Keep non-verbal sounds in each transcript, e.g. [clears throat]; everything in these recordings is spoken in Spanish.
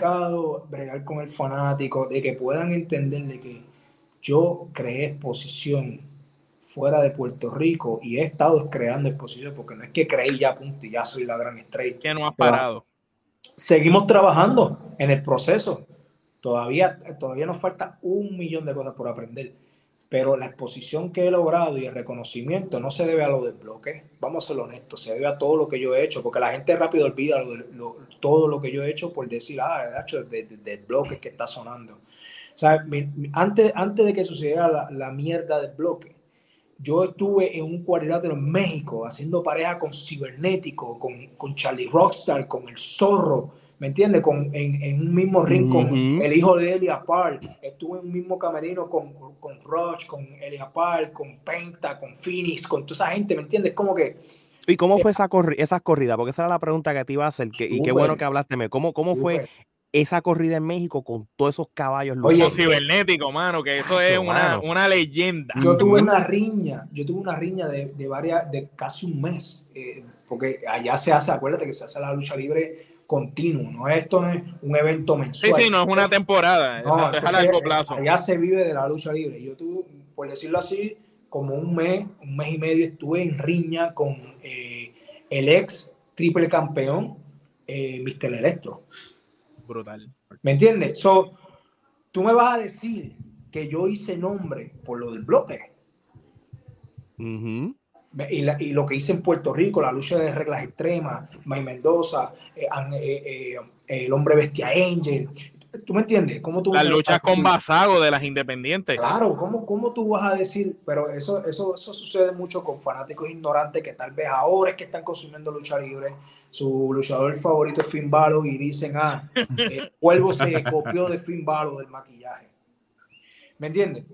complicado bregar con el fanático, de que puedan entender de que yo creé exposición fuera de Puerto Rico y he estado creando exposición porque no es que creí ya punto y ya soy la gran estrella. Que no has parado. Seguimos trabajando en el proceso. Todavía, todavía nos falta un millón de cosas por aprender. Pero la exposición que he logrado y el reconocimiento no se debe a lo del bloque. Vamos a ser honestos, se debe a todo lo que yo he hecho, porque la gente rápido olvida todo lo que yo he hecho por decir, ah, hecho del bloque que está sonando. O antes, antes de que sucediera la, la mierda del bloque, yo estuve en un cuadrilátero en México haciendo pareja con Cibernético, con, con Charlie Rockstar, con El Zorro, ¿me entiendes? Con, en, en, un mismo ring con el hijo de Elia Park. Estuve en un mismo camerino con, con Rush, con Elia Park, con Penta, con Phoenix, con toda esa gente, ¿me entiendes? Como que... ¿Y cómo fue esa, corri esa corrida? Porque esa era la pregunta que te iba a hacer. Que, y qué bueno que hablaste. ¿Cómo, cómo fue esa corrida en México con todos esos caballos. Oye, cibernético, mano, que eso es una, una, leyenda. Yo tuve una riña, yo tuve una riña de, de varias, de casi un mes, eh, porque allá se hace, acuérdate que se hace la lucha libre continuo, no esto es un evento mensual. Sí, sí, no es una temporada, no, es a largo plazo. Allá se vive de la lucha libre. Yo tuve, por decirlo así, como un mes, un mes y medio estuve en riña con eh, el ex triple campeón, eh, Mr. Electro brutal. ¿Me entiendes? So, tú me vas a decir que yo hice nombre por lo del bloque. Y, lo que hice en Puerto Rico, la lucha de reglas extremas, May Mendoza, eh, eh, eh, el hombre bestia Angel. ¿Tú me entiendes? ¿Cómo tú Las luchas con Basago de las independientes. Claro, ¿cómo, ¿cómo tú vas a decir? Pero eso, eso, eso sucede mucho con fanáticos ignorantes que tal vez ahora es que están consumiendo lucha libre su luchador favorito es Finn Balor y dicen, ah, [laughs] el cuervo se copió de Finn Balor del maquillaje. ¿Me entiendes?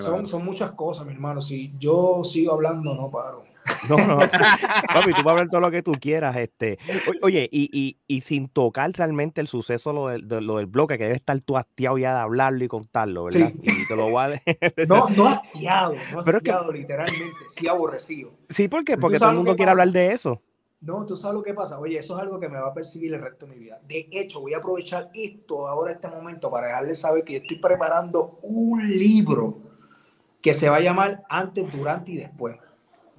Son, son muchas cosas, mi hermano. Si yo sigo hablando, no paro. [laughs] No, no. Papi, tú vas a hablar todo lo que tú quieras. Este. Oye, y, y, y sin tocar realmente el suceso, lo del, lo del bloque, que debe estar tú hastiado ya de hablarlo y contarlo, ¿verdad? Y te lo voy a... [laughs] No, no hastiado, no hastiado, literalmente, sí aborrecido. Sí, ¿por qué? Porque todo el mundo quiere hablar de eso. No, tú sabes lo que pasa. Oye, eso es algo que me va a percibir el resto de mi vida. De hecho, voy a aprovechar esto ahora, este momento, para dejarles saber que yo estoy preparando un libro que se va a llamar Antes, Durante y Después.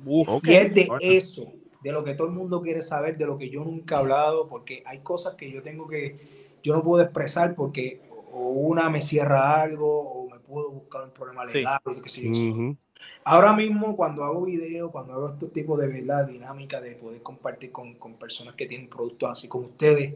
y es de eso, de lo que todo el mundo quiere saber, de lo que yo nunca he hablado, porque hay cosas que yo tengo que, yo no puedo expresar porque o una me cierra algo o me puedo buscar un problema legal, o qué sé yo. Ahora mismo, cuando hago videos, cuando hago este tipo de ¿verdad? dinámica de poder compartir con, con, personas que tienen productos así como ustedes,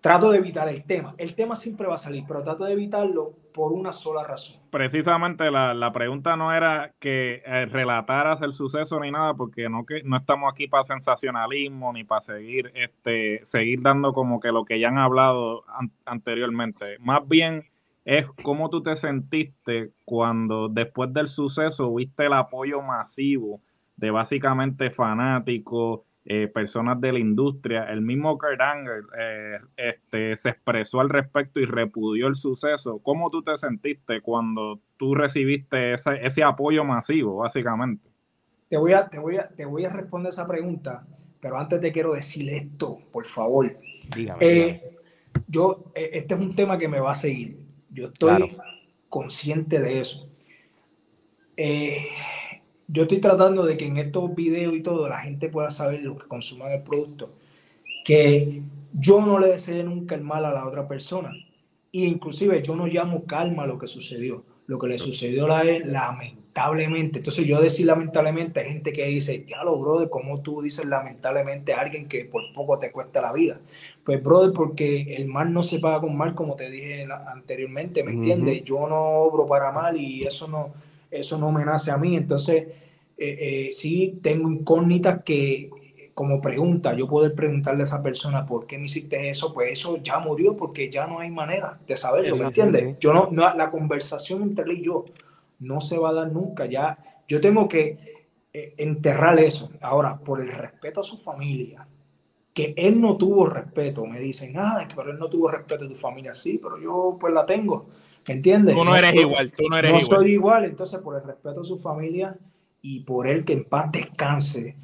trato de evitar el tema. El tema siempre va a salir, pero trato de evitarlo por una sola razón. Precisamente la, la pregunta no era que eh, relataras el suceso ni nada, porque no, que, no estamos aquí para sensacionalismo ni para seguir, este, seguir dando como que lo que ya han hablado anteriormente. Más bien es cómo tú te sentiste cuando después del suceso viste el apoyo masivo de básicamente fanáticos, eh, personas de la industria. El mismo Kurt Angle eh, este, se expresó al respecto y repudió el suceso. ¿Cómo tú te sentiste cuando tú recibiste ese, ese apoyo masivo, básicamente? Te voy, a, te, voy a, te voy a responder esa pregunta, pero antes te quiero decir esto, por favor. Dígame. Eh, yo, este es un tema que me va a seguir yo estoy consciente de eso. Eh, yo estoy tratando de que en estos videos y todo la gente pueda saber lo que consuman el producto. Que yo no le deseo nunca el mal a la otra persona. E inclusive yo no llamo calma a lo que sucedió. Lo que le sucedió la lamentablemente. Entonces yo decir lamentablemente hay gente que dice, ya lo brother, ¿cómo tú dices lamentablemente a alguien que por poco te cuesta la vida? Pues brother, porque el mal no se paga con mal, como te dije anteriormente, ¿me entiendes? Yo no obro para mal y eso no, eso no me nace a mí. Entonces, eh, eh, sí tengo incógnitas que como pregunta, yo poder preguntarle a esa persona por qué me hiciste eso, pues eso ya murió porque ya no hay manera de saberlo, ¿me entiendes? Yo no, no, la conversación entre él y yo no se va a dar nunca. Ya yo tengo que eh, enterrar eso. Ahora, por el respeto a su familia, que él no tuvo respeto, me dicen, ah, pero él no tuvo respeto a tu familia. Sí, pero yo pues la tengo. ¿Me entiendes? Tú no eres igual, tú no eres igual. No soy igual, entonces por el respeto a su familia y por él que en paz descanse,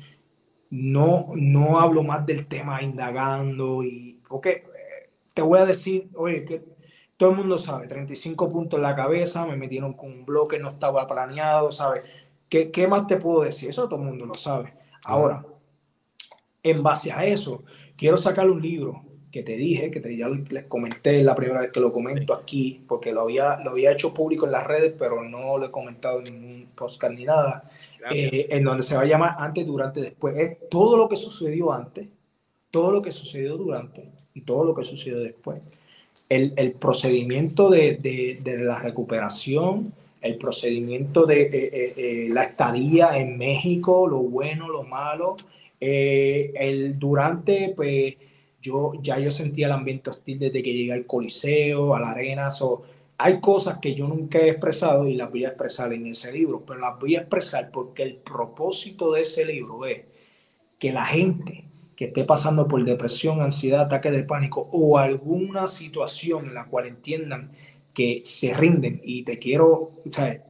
no, no hablo más del tema indagando y porque te voy a decir, oye, que todo el mundo sabe, 35 puntos en la cabeza, me metieron con un bloque, no estaba planeado, ¿sabes? ¿Qué, ¿Qué, más te puedo decir? Eso todo el mundo lo sabe. Ahora, en base a eso, quiero sacar un libro que te dije, que te, ya les comenté la primera vez que lo comento aquí, porque lo había, lo había hecho público en las redes, pero no lo he comentado en ningún podcast ni nada, eh, en donde se va a llamar antes, durante, después. Es todo lo que sucedió antes, todo lo que sucedió durante y todo lo que sucedió después. El, el procedimiento de, de, de, la recuperación, el procedimiento de eh, eh, la estadía en México, lo bueno, lo malo, el durante, pues yo ya yo sentía el ambiente hostil desde que llegué al Coliseo, a la arena. So, hay cosas que yo nunca he expresado y las voy a expresar en ese libro, pero las voy a expresar porque el propósito de ese libro es que la gente que esté pasando por depresión, ansiedad, ataque de pánico o alguna situación en la cual entiendan que se rinden y te quiero, ¿sabes?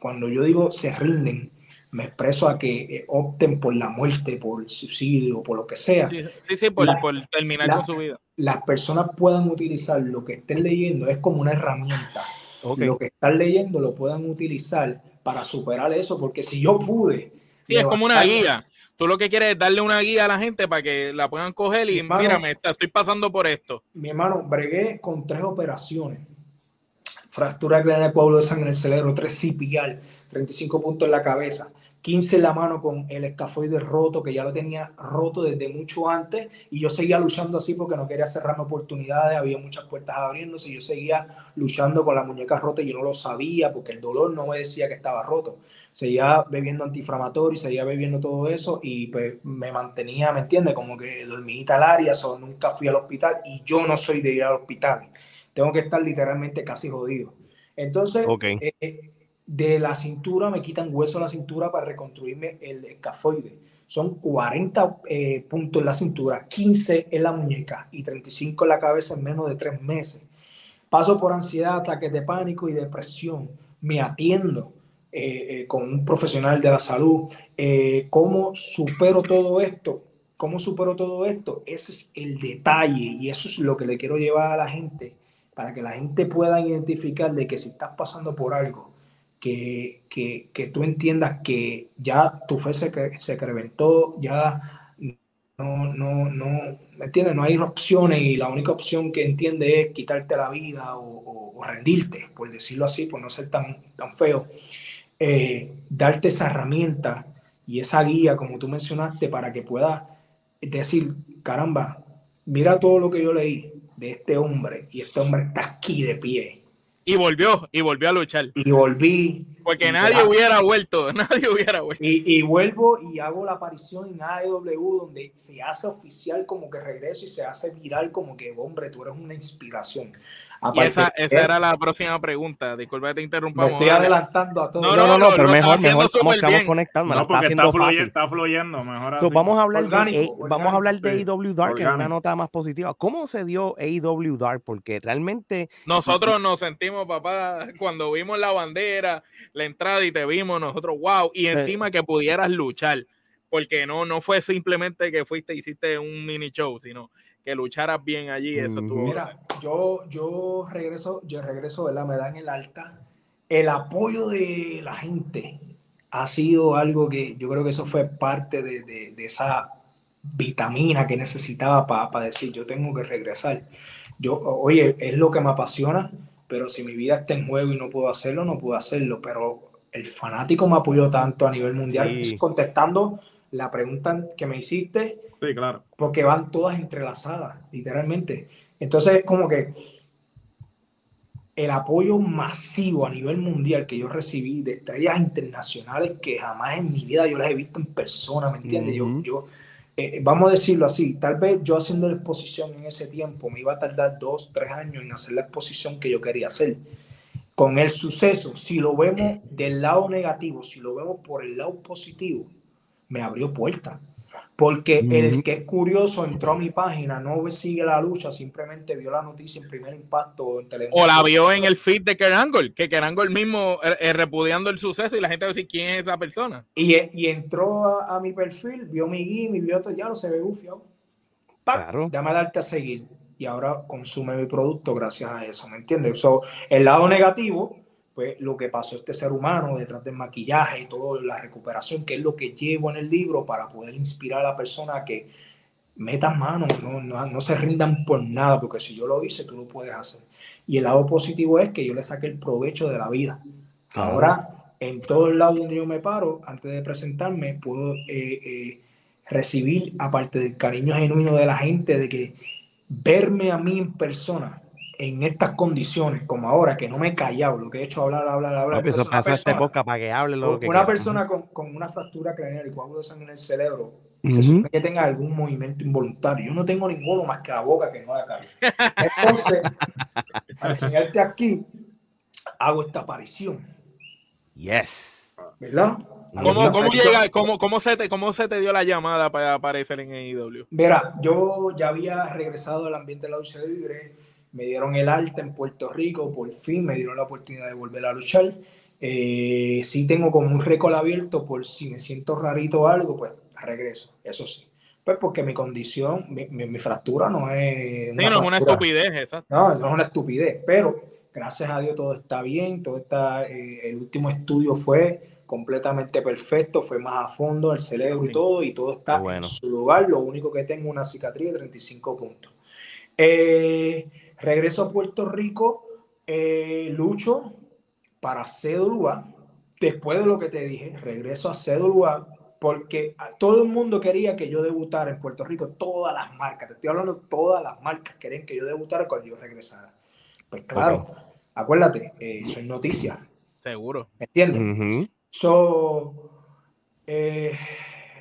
cuando yo digo se rinden, me expreso a que eh, opten por la muerte, por suicidio, por lo que sea. Sí, sí, por, terminar con su vida. Las personas puedan utilizar lo que estén leyendo, es como una herramienta. Lo que están leyendo lo puedan utilizar para superar eso, porque si yo pude... Sí, es como una guía. Tú lo que quieres es darle una guía a la gente para que la puedan coger y mira, me estoy pasando por esto. Mi hermano, bregué con tres operaciones. Fractura craneal coágulo de sangre en el cerebro, tres CPR, 35 puntos en la cabeza. 15 en la mano con el escafoide roto, que ya lo tenía roto desde mucho antes, y yo seguía luchando así porque no quería cerrarme oportunidades, había muchas puertas abriéndose, y yo seguía luchando con la muñeca rota y yo no lo sabía porque el dolor no me decía que estaba roto. Seguía bebiendo antiinflamatorio, seguía bebiendo todo eso y pues, me mantenía, ¿me entiendes? Como que dormidita al área, so, nunca fui al hospital y yo no soy de ir al hospital. Tengo que estar literalmente casi jodido. Entonces, eh, de la cintura, me quitan hueso de la cintura para reconstruirme el escafoide. Son 40 eh, puntos en la cintura, 15 en la muñeca y 35 en la cabeza en menos de tres meses. Paso por ansiedad, ataques de pánico y depresión. Me atiendo eh, eh, con un profesional de la salud. ¿Cómo supero todo esto? ¿Cómo supero todo esto? Ese es el detalle y eso es lo que le quiero llevar a la gente para que la gente pueda identificar de que si estás pasando por algo, que, que, que tú entiendas que ya tu fe se, se incrementó, ya no, no, no, ¿me No hay opciones y la única opción que entiende es quitarte la vida o, o, rendirte, por decirlo así, por no ser tan, tan feo. Eh, darte esa herramienta y esa guía, como tú mencionaste, para que puedas decir, caramba, mira todo lo que yo leí de este hombre y este hombre está aquí de pie y volvió, y volvió a luchar. Y volví. Porque nadie hubiera vuelto, [laughs] nadie hubiera vuelto. Y, y, vuelvo y hago la aparición en AEW donde se hace oficial como que regreso y se hace viral como que, hombre, tú eres una inspiración y esa, esa era la próxima pregunta. Disculpa que te interrumpamos. Me estoy adelantando a todos. No, no, no, pero mejor, mejor estamos, estamos conectando. No, porque está, fluyendo, está fluyendo mejor so, vamos a hablar orgánico, de, orgánico, vamos a hablar de AEW Dark en una nota más positiva. ¿Cómo se dio AEW Dark? Porque realmente nosotros [laughs] nos sentimos, papá, cuando vimos la bandera, la entrada y te vimos nosotros, wow, y encima que pudieras luchar, porque no no fue simplemente que fuiste hiciste un mini show, sino que lucharas bien allí, eso tuvo. Mira, yo, yo regreso, yo regreso, ¿verdad? Me dan el alta. El apoyo de la gente ha sido algo que yo creo que eso fue parte de, de, de esa vitamina que necesitaba para decir, yo tengo que regresar. Yo, oye, es lo que me apasiona, pero si mi vida está en juego y no puedo hacerlo, no puedo hacerlo. Pero el fanático me apoyó tanto a nivel mundial, contestando la pregunta que me hiciste. Sí, claro. Porque van todas entrelazadas, literalmente. Entonces, como que el apoyo masivo a nivel mundial que yo recibí de estrellas internacionales que jamás en mi vida yo las he visto en persona, ¿me entiendes? Yo, yo eh, vamos a decirlo así, tal vez yo haciendo la exposición en ese tiempo me iba a tardar dos, tres años en hacer la exposición que yo quería hacer. Con el suceso, si lo vemos del lado negativo, si lo vemos por el lado positivo, me abrió puertas. Porque el que es curioso entró a mi página, no sigue la lucha, simplemente vio la noticia en primer impacto en televisión. O la vio en el feed de Kerangol, que Kerangol mismo eh, eh, repudiando el suceso y la gente va a decir quién es esa persona. Y, y entró a, mi perfil, vio mi mi vio todo, ya lo se ve bufiado. Claro. Dame darte a seguir. y ahora consume mi producto gracias a eso, ¿me entiendes? el lado negativo, pues lo que pasó este ser humano detrás del maquillaje y toda la recuperación, que es lo que llevo en el libro para poder inspirar a la persona a que metan mano, no, no, no se rindan por nada, porque si yo lo hice, tú lo puedes hacer. Y el lado positivo es que yo le saqué el provecho de la vida. Ahora, en todo el lado donde yo me paro, antes de presentarme, puedo eh, eh, recibir, aparte del cariño genuino de la gente, de que verme a mí en persona en estas condiciones, como ahora, que no me he callado, lo que he hecho hablar, hablar, hablar. eso pasa esta época para que hable lo que Una persona con, con, una fractura craneal y coágulo de sangre en el cerebro, que tenga algún movimiento involuntario. Yo no tengo ninguno más que la boca que no la cara. Entonces, [laughs] para enseñarte aquí, hago esta aparición. Yes. ¿Verdad? ¿Cómo, cómo, llega, cómo, cómo, se te, ¿Cómo se te dio la llamada para aparecer en AEW? Mira, yo ya había regresado al ambiente de la lucha libre, me dieron el alta en Puerto Rico, por fin me dieron la oportunidad de volver a luchar. Eh, sí tengo como un récord abierto por si me siento rarito o algo, pues regreso, eso sí. Pues porque mi condición, mi, mi, fractura no es... Una no es una estupidez, exacto. No, no es una estupidez, pero gracias a Dios todo está bien, todo está, eh, el último estudio fue completamente perfecto, fue más a fondo el cerebro y todo, y todo está en su lugar. Lo único que tengo es una cicatriz de 35 puntos. Eh, regreso a Puerto Rico, eh, lucho para CWA. Después de lo que te dije, regreso a CWA porque todo el mundo quería que yo debutara en Puerto Rico, todas las marcas, te estoy hablando, todas las marcas querían que yo debutara cuando yo regresara. Pues claro, acuérdate, eh, soy noticia. Seguro. ¿Me entiendes? So, eh,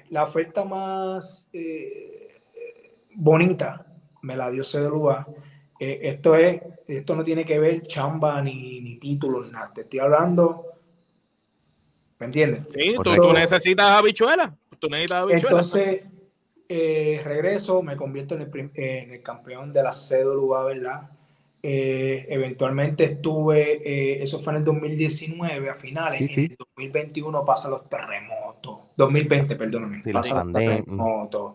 la oferta más eh, bonita me la dio CWA. Eh, esto es, esto no tiene que ver chamba ni, ni título ni nada. Te estoy hablando. ¿Me entiendes? Sí, tú, necesitas habichuelas. Tú necesitas habichuelas. Entonces, regreso, me convierto en el, en el campeón de la CWA, ¿verdad? Eh, eventualmente estuve, eh, eso fue en el 2019 a finales, en el 2021 pasa los terremotos, 2020, perdóname, pasa los terremotos,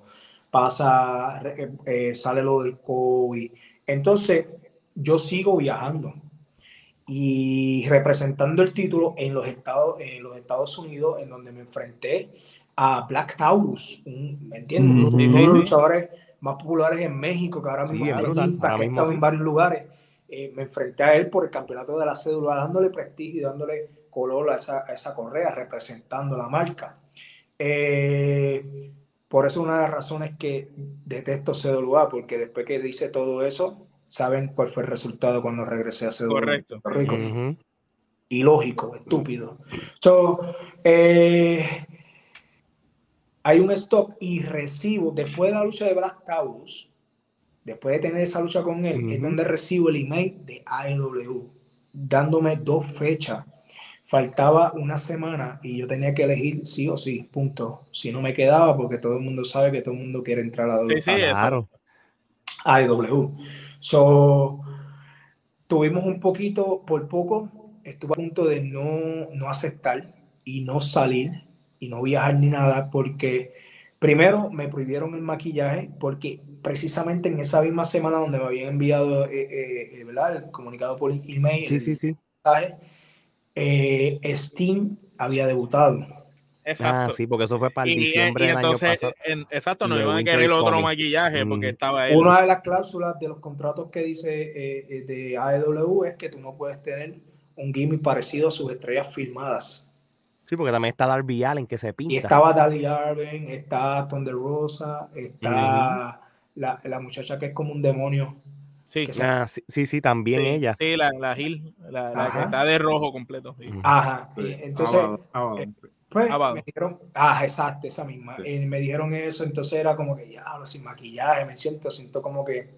pasa, eh, sale lo del COVID. Entonces, yo sigo viajando y representando el título en los Estados, en los Estados Unidos, en donde me enfrenté a Black Taurus, ¿me entiendes? Uno de los luchadores más populares en México, que ahora mismo hay que estado en varios lugares eh, me enfrenté a él por el campeonato de la cédula, dándole prestigio y dándole color a esa, esa correa, representando la marca. Eh, por eso una de las razones que detesto CWA, porque después que dice todo eso, saben cuál fue el resultado cuando regresé a CWA. Correcto. Rico. Ilógico, estúpido. So, eh, hay un stop y recibo, después de la lucha de Black Taurus, después de tener esa lucha con él, es donde recibo el email de AEW, dándome dos fechas. Faltaba una semana y yo tenía que elegir sí o sí, punto. Si no me quedaba, porque todo el mundo sabe que todo el mundo quiere entrar a la sí, sí, claro. AEW. So, tuvimos un poquito, por poco, estuve a punto de no, no aceptar y no salir y no viajar ni nada, porque primero me prohibieron el maquillaje, porque precisamente en esa misma semana donde me habían enviado eh, eh, eh, el comunicado por email, sí, sí, sí. Steam había debutado. Exacto. Ah, sí, porque eso fue para el diciembre del año pasado. exacto, no iban a querer otro maquillaje porque mm. estaba ahí. Una de las cláusulas de los contratos que dice de AEW es que tú no puedes tener un gimmick parecido a sus estrellas filmadas. Sí, porque también está Darby Allen que se pinta. Y estaba Daddy Allen, está Thunder Rosa, está la, la, muchacha que es como un demonio. Sí, ah, sí, sí, también ella. Sí, la, la Gil, la, la, que está de rojo completo. Ajá, entonces, eh, pues me dijeron, ah, exacto, esa misma. Y me dijeron eso, entonces era como que ya, sin maquillaje, me siento, siento como que.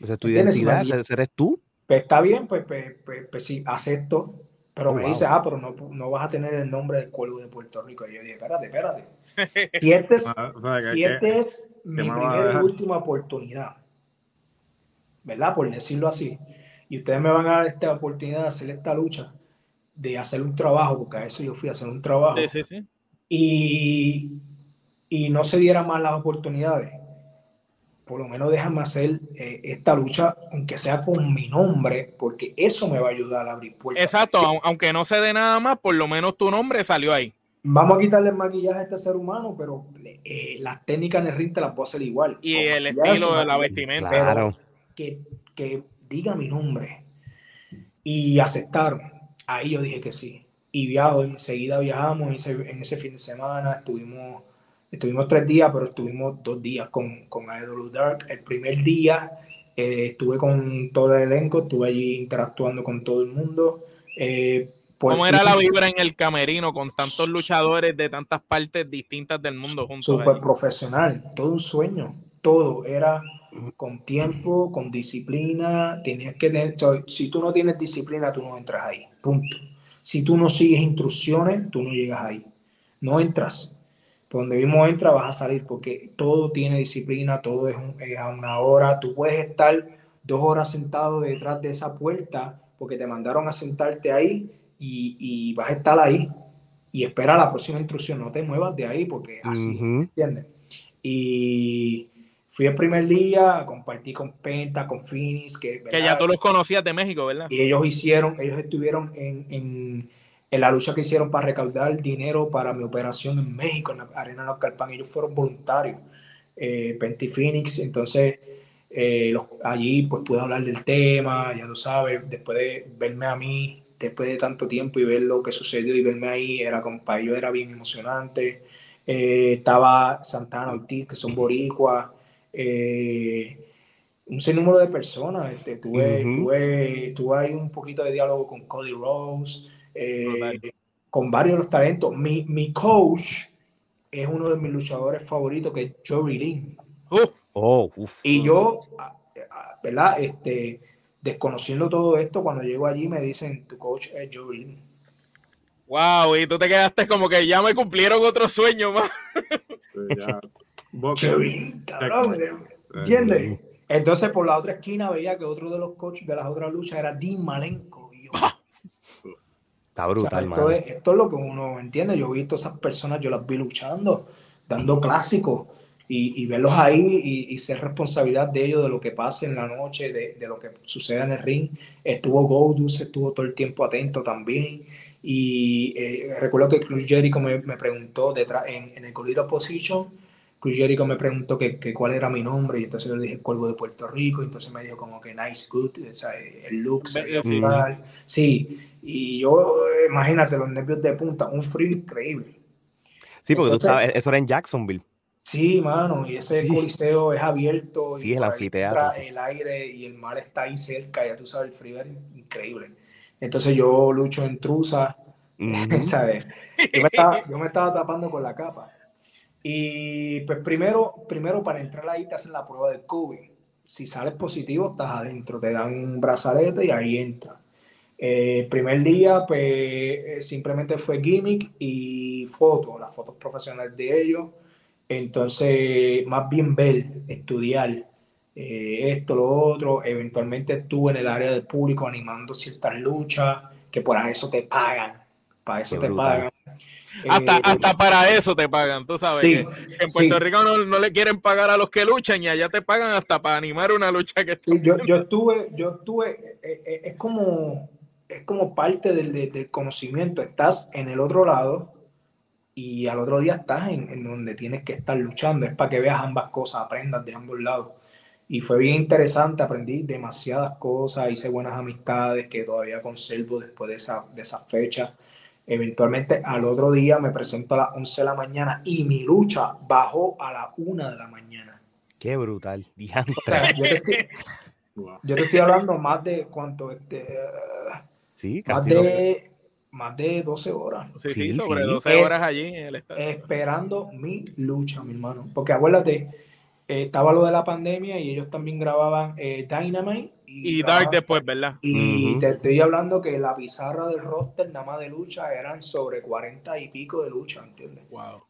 Esa es tu identidad, eres tú. Pues está bien, pues, pues, pues, pues sí, acepto. Pero oh, me dice, ah, pero no, no, vas a tener el nombre del cuervo de Puerto Rico. Y yo dije, espérate, espérate. [laughs] Si este es, ah, si este es mi primera y última oportunidad, ¿verdad? Por decirlo así. Y ustedes me van a dar esta oportunidad de hacer esta lucha, de hacer un trabajo, porque a eso yo fui a hacer un trabajo. Sí, sí, sí. Y, y no se dieran más las oportunidades. por lo menos déjame hacer eh, esta lucha, aunque sea con mi nombre, porque eso me va a ayudar a abrir puertas. Exacto, aunque no se dé nada más, por lo menos tu nombre salió ahí. Vamos a quitarle el maquillaje a este ser humano, pero eh, las técnicas en el ring te las puedo hacer igual. Y el estilo de la vestimenta. Claro. Que, que diga mi nombre. Y aceptaron. Ahí yo dije que sí. Y viajo, enseguida viajamos en ese, fin de semana, estuvimos, estuvimos tres días, pero estuvimos dos días con, con Dark. El primer día eh, estuve con todo el elenco, estuve allí interactuando con todo el mundo. Eh, ¿Cómo era la vibra en el camerino con tantos luchadores de tantas partes distintas del mundo juntos? Súper profesional, todo un sueño, todo era con tiempo, con disciplina, tenías que tener, si tú no tienes disciplina, tú no entras ahí, punto. Si tú no sigues instrucciones, tú no llegas ahí, no entras. Por donde mismo entra vas a salir porque todo tiene disciplina, todo es, es a una hora, tú puedes estar dos horas sentado detrás de esa puerta porque te mandaron a sentarte ahí y, vas a estar ahí y espera la próxima instrucción, no te muevas de ahí porque así, ¿entiendes? Y fui el primer día, compartí con Penta, con Finis, que, que ya tú los conocías de México, ¿verdad? Y ellos hicieron, ellos estuvieron en, en, en, la lucha que hicieron para recaudar dinero para mi operación en México, en la Arena Nocalpan, ellos fueron voluntarios, eh, Penta y Phoenix, entonces... Eh, allí pues pude hablar del tema, ya lo sabes, después de verme a mí después de tanto tiempo y ver lo que sucedió y verme ahí, era ellos era bien emocionante. Eh, estaba Santana Ortiz, que son boricuas, eh, un sinnúmero de personas. Este, tuve, tuve, tuve, ahí un poquito de diálogo con Cody Rose, eh, con varios de los talentos. Mi, mi, coach es uno de mis luchadores favoritos, que es Joey Lynn. oh, y yo, ¿verdad? Este, desconociendo todo esto, cuando llego allí me dicen, tu coach es Joey. Wow, y tú te quedaste como que ya me cumplieron otro sueño más. ¿Entiendes? Entonces por la otra esquina veía que otro de los coaches de las otras luchas era Dean Malenko. Y yo, Está brutal, esto, es, esto, es, lo que uno entiende. Yo he visto esas personas, yo las vi luchando, dando clásicos y, verlos ahí y, ser responsabilidad de ellos, de lo que pase en la noche, de, de lo que suceda en el ring. Estuvo Goldust, estuvo todo el tiempo atento también. Y eh, recuerdo que Cruz Jericho me, me preguntó detrás, en, en el Golito Position, Cruz Jericho me preguntó que, que, cuál era mi nombre y entonces le dije Cuervo de Puerto Rico y entonces me dijo como que nice, good, o sea, el look, sí, y yo, imagínate los nervios de punta, un frío increíble. Sí, porque tú sabes, eso era en Jacksonville. Sí, mano, y ese coliseo es abierto. Sí, el anfiteatro. El aire y el mar está ahí cerca, ya tú sabes, el frío es increíble. Entonces yo lucho en truza, [laughs] ¿sabes? Yo me, estaba, yo me, estaba, tapando con la capa. Y pues primero, primero para entrar ahí te hacen la prueba de COVID. Si sales positivo, estás adentro, te dan un brazalete y ahí entra. El eh, primer día, pues eh, simplemente fue gimmick y fotos, las fotos profesionales de ellos entonces, más bien ver, estudiar eh, esto, lo otro. Eventualmente estuve en el área del público animando ciertas luchas que por eso te pagan. Para eso te pagan. Hasta, eh, hasta para eso te pagan, tú sabes. en Puerto Rico no, le quieren pagar a los que luchan y allá te pagan hasta para animar una lucha que yo, yo, estuve, yo estuve, eh, es como es como parte del, del, conocimiento. Estás en el otro lado, y al otro día estás en, donde tienes que estar luchando. Es para que veas ambas cosas, aprendas de ambos lados. Y fue bien interesante, aprendí demasiadas cosas, hice buenas amistades que todavía conservo después de esa, de esa fecha. Eventualmente al otro día me presento a las 11 de la mañana y mi lucha bajó a las 1 de la mañana. Qué brutal. yo, te estoy, yo, te estoy, hablando más de cuánto, este, sí, casi más de, más de 12 horas. Sí, sí, sobre 12 horas allí en el estadio. Esperando mi lucha, mi hermano. Porque acuérdate, eh, estaba lo de la pandemia y ellos también grababan eh, Dynamite. Y, Dark después, ¿verdad? Y te estoy hablando que la pizarra del roster nada más de lucha eran sobre 40 y pico de lucha, ¿entiendes? Wow.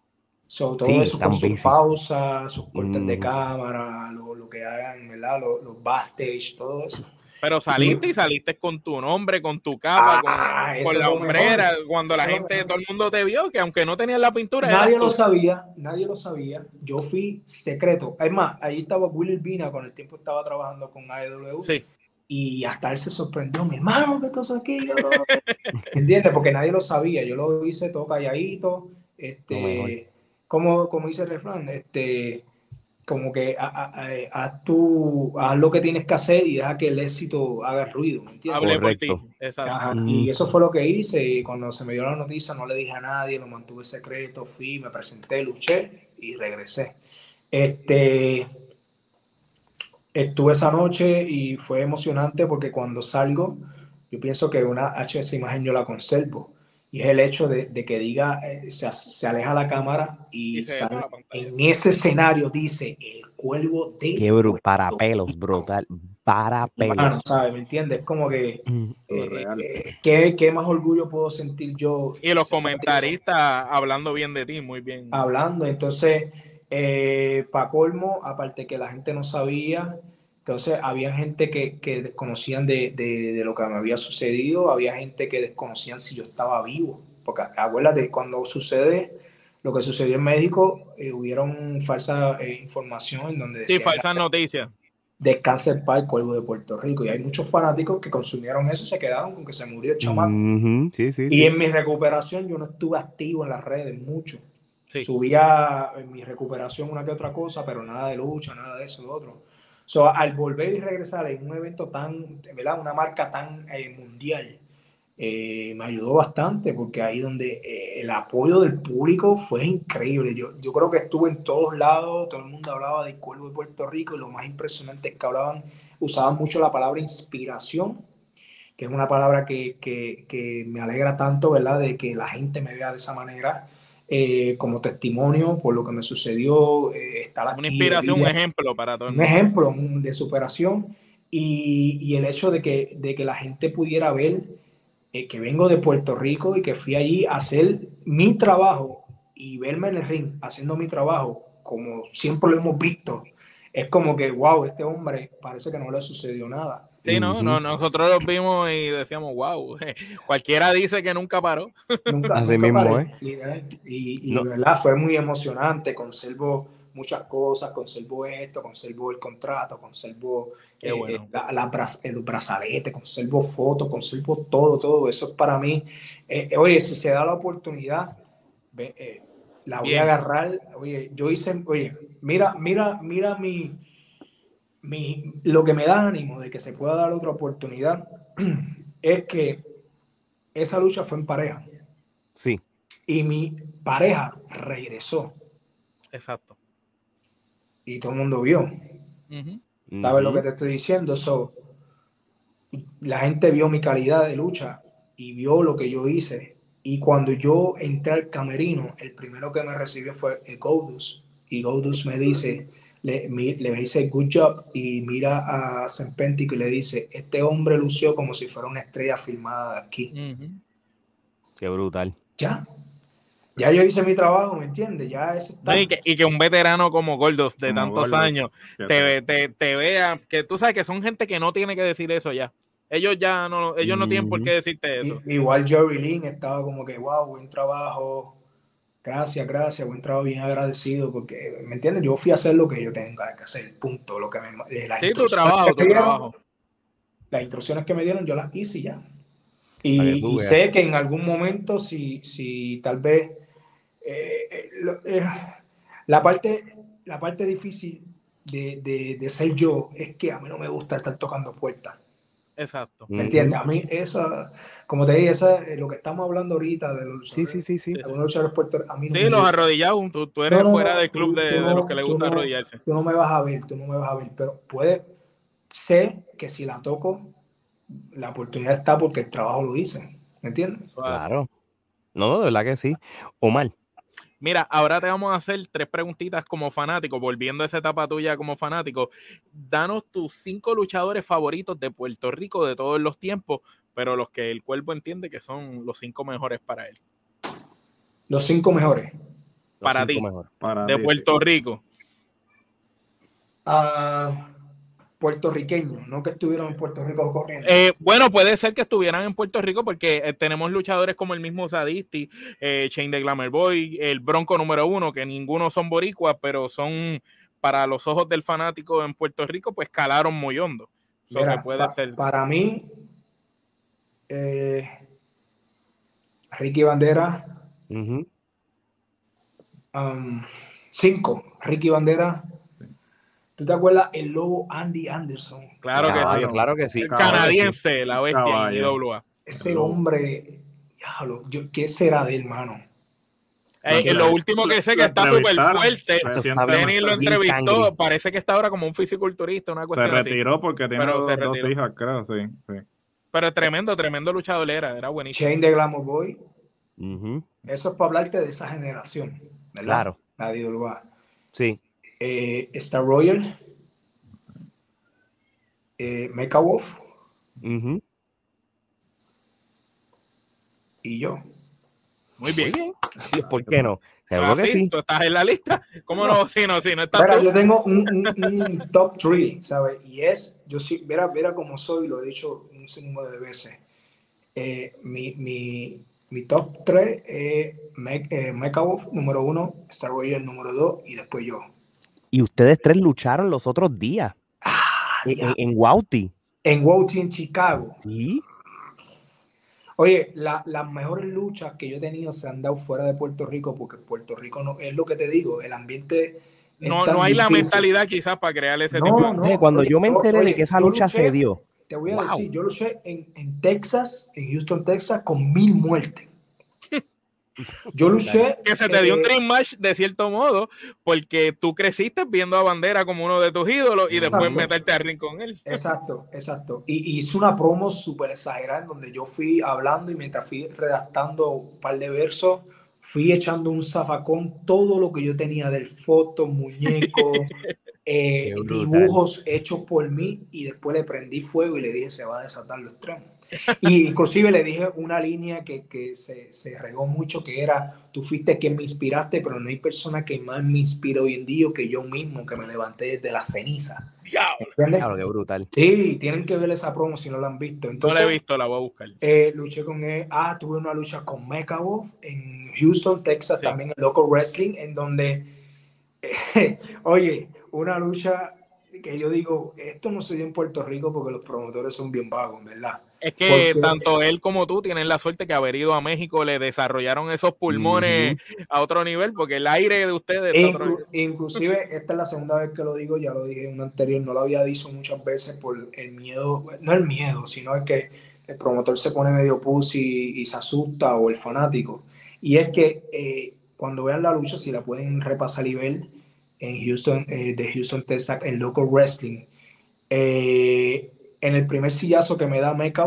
So, todo eso con sus pausas, sus cortes de cámara, lo, lo, que hagan, ¿verdad? Los, los backstage, todo eso. Pero saliste y saliste con tu nombre, con tu capa, ah, con, la hombrera, cuando la gente, todo el mundo te vio, que aunque no tenías la pintura. Nadie lo sabía, nadie lo sabía. Yo fui secreto. Es más, ahí estaba Willy Vina, con el tiempo estaba trabajando con AEW. Sí. Y hasta él se sorprendió, mi hermano, que estás aquí. [laughs] ¿Entiendes? Porque nadie lo sabía. Yo lo hice todo calladito. Este, como, como dice el refrán, este, como que haz, tú, haz lo que tienes que hacer y deja que el éxito haga ruido, ¿me entiendes? Hable por ti, exacto. Y eso fue lo que hice y cuando se me dio la noticia no le dije a nadie, lo mantuve secreto, fui, me presenté, luché y regresé. Este, estuve esa noche y fue emocionante porque cuando salgo, yo pienso que una HS imagen yo la conservo y es el hecho de, de que diga, eh, se, se, aleja la cámara y, en ese escenario dice el cuervo de... Qué para pelos, brutal, para pelos. ¿sabes? ¿Me entiendes? Como que, mm. eh, eh, ¿qué, ¿qué, más orgullo puedo sentir yo? Y los comentaristas hablando bien de ti, muy bien. Hablando, entonces, para colmo, aparte que la gente no sabía, entonces, había gente que, que desconocían de, de, de, lo que me había sucedido, había gente que desconocían si yo estaba vivo. Porque acuérdate, cuando sucede lo que sucedió en México, eh, hubieron falsa eh, información en donde Sí, falsas noticias. Descansa el el cuervo de Puerto Rico. Y hay muchos fanáticos que consumieron eso y se quedaron con que se murió el chamaco. sí, sí, y en mi recuperación yo no estuve activo en las redes mucho. Subía en mi recuperación una que otra cosa, pero nada de lucha, nada de eso, lo otro. So, al volver y regresar en un evento tan, ¿verdad? Una marca tan eh, mundial, eh, me ayudó bastante porque ahí donde eh, el apoyo del público fue increíble. Yo, yo creo que estuve en todos lados, todo el mundo hablaba del cuervo de Puerto Rico y lo más impresionante es que hablaban, usaban mucho la palabra inspiración, que es una palabra que, que, que me alegra tanto, ¿verdad? De que la gente me vea de esa manera. Eh, como testimonio por lo que me sucedió. Eh, estar Una inspiración, un ejemplo para todo el mundo. Un ejemplo de superación y, y, el hecho de que, de que la gente pudiera ver eh, que vengo de Puerto Rico y que fui allí a hacer mi trabajo y verme en el ring haciendo mi trabajo como siempre lo hemos visto. Es como que, wow, este hombre parece que no le sucedió nada. Sí, no, no, nosotros los vimos y decíamos, wow, [laughs] cualquiera dice que nunca paró. Nunca, Así mismo, ¿eh? Y, y verdad, fue muy emocionante, conservo muchas cosas, conservo esto, conservo el contrato, conservo eh, eh, la, el brazalete, conservo fotos, conservo todo, todo eso es para mí. oye, si se da la oportunidad, la voy a agarrar. Oye, yo hice, oye, mira, mira, mira mi mi, lo que me da ánimo de que se pueda dar otra oportunidad [clears throat] es que esa lucha fue en pareja. Sí. Y mi pareja regresó. Exacto. Y todo el mundo vio. ¿Sabes lo que te estoy diciendo? So, la gente vio mi calidad de lucha y vio lo que yo hice. Y cuando yo entré al camerino, el primero que me recibió fue el Goldus. Y Goldus me dice, le, le dice good job y mira a Sempentico y le dice, este hombre lució como si fuera una estrella filmada de aquí. Qué brutal. Ya. Ya yo hice mi trabajo, ¿me entiendes? Ya eso y, que, un veterano como Gordos de tantos años te, te, te, vea, que tú sabes que son gente que no tiene que decir eso ya. Ellos ya no, ellos no tienen por qué decirte eso. igual Jerry Lynn estaba como que, wow, buen trabajo, Gracias, gracias, buen trabajo, bien agradecido, porque, ¿me entiendes? Yo fui a hacer lo que yo tenga que hacer, punto. Lo que me, eh, sí, tu trabajo, tu trabajo. Las instrucciones que me dieron, yo las hice ya. Y, sé que en algún momento, si, si tal vez eh, eh, la, parte, la parte difícil de, de, de ser yo es que a mí no me gusta estar tocando puertas. Exacto. ¿Me entiendes? A mí eso, como te dije, eso, lo que estamos hablando ahorita de los sí, sí, sí, sí. a mí sí, los arrodillados, tú, tú, eres fuera del club de, de, los que le gusta arrodillarse. Tú no me vas a ver, tú no me vas a ver, pero puede, sé que si la toco, la oportunidad está porque el trabajo lo hice, ¿me entiendes? Claro. No, de verdad que sí. Omar, Mira, ahora te vamos a hacer tres preguntitas como fanático, volviendo a esa etapa tuya como fanático. Danos tus cinco luchadores favoritos de Puerto Rico de todos los tiempos, pero los que el cuerpo entiende que son los cinco mejores para él. Los cinco mejores. Para ti, de Puerto Rico. Ah, puertorriqueños, no que estuvieron en Puerto Rico corriendo. Eh, bueno, puede ser que estuvieran en Puerto Rico porque eh, tenemos luchadores como el mismo Sadisti, eh, Shane de Glamour Boy, el Bronco número uno, que ninguno son boricuas, pero son para los ojos del fanático en Puerto Rico, pues calaron muy hondo. puede ser. Para mí, Ricky Bandera, um, cinco, Ricky Bandera, ¿Tú te acuerdas el lobo Andy Anderson? Claro que sí. Claro que sí. canadiense, la bestia IWA. Ese hombre, diablo, ¿qué será de él, mano? Eh, lo último que sé que está súper fuerte. Denis lo entrevistó. Parece que está ahora como un fisiculturista, una cuestión Se retiró porque tiene dos, hijas, creo, sí, sí. Pero tremendo, tremendo luchador era, era buenísimo. Shane de Glamour Boy. Eso es para hablarte de esa generación, ¿verdad? Claro. La de Sí eh, Star Royal, eh, Mecha Wolf y yo. Muy bien. ¿Por qué no? Ah, sí, Tú estás en la lista. ¿Cómo no? Sí, no, sí, no estás Mira, yo tengo un, [laughs] top 3, ¿sabes? Y es, yo sí, mira, mira cómo soy, lo he dicho un número de veces. Eh, mi, mi, mi, top 3 es eh, Mecha Wolf, número 1, Star Royal, número 2, y después yo. Y ustedes tres lucharon los otros días. Ah, en, en Wauti. En Wauti, en Chicago. Sí. Oye, las mejores luchas que yo he tenido se han dado fuera de Puerto Rico, porque Puerto Rico no es lo que te digo, el ambiente. No, no hay la mentalidad quizás para crear ese tipo de. No, cuando yo me enteré de que esa lucha se dio. Te voy a decir, yo luché en, en Texas, en Houston, Texas, con mil muertes. Yo luché. Que se te dio un eh, dream match de cierto modo, porque tú creciste viendo a Bandera como uno de tus ídolos y después meterte a ring con él. Exacto, exacto. Y, hice una promo súper exagerada en donde yo fui hablando y mientras fui redactando un par de versos, fui echando un zafacón todo lo que yo tenía del foto, muñeco, [laughs] eh, dibujos hechos por mí y después le prendí fuego y le dije se va a desatar los trenes. [laughs] Y inclusive le dije una línea que, que se, se, regó mucho, que era, tú fuiste quien me inspiraste, pero no hay persona que más me inspira hoy en día que yo mismo, que me levanté desde la ceniza. Claro, qué brutal. Sí, tienen que ver esa promo si no la han visto. Entonces, no la he visto, la voy a buscar. Eh, luché con él. Ah, tuve una lucha con Mecha Wolf en Houston, Texas, también en Local Wrestling, en donde, [laughs] oye, una lucha que yo digo, esto no se dio en Puerto Rico porque los promotores son bien vagos, ¿verdad? Es que tanto él como tú tienen la suerte que haber ido a México le desarrollaron esos pulmones a otro nivel, porque el aire de ustedes. inclusive, esta es la segunda vez que lo digo, ya lo dije en un anterior, no lo había dicho muchas veces por el miedo, no el miedo, sino es que el promotor se pone medio pussy y, se asusta o el fanático. Y es que eh, cuando vean la lucha, si la pueden repasar y ver en Houston, eh, de Houston, Texas, en Local Wrestling. Eh, en el primer sillazo que me da Mecha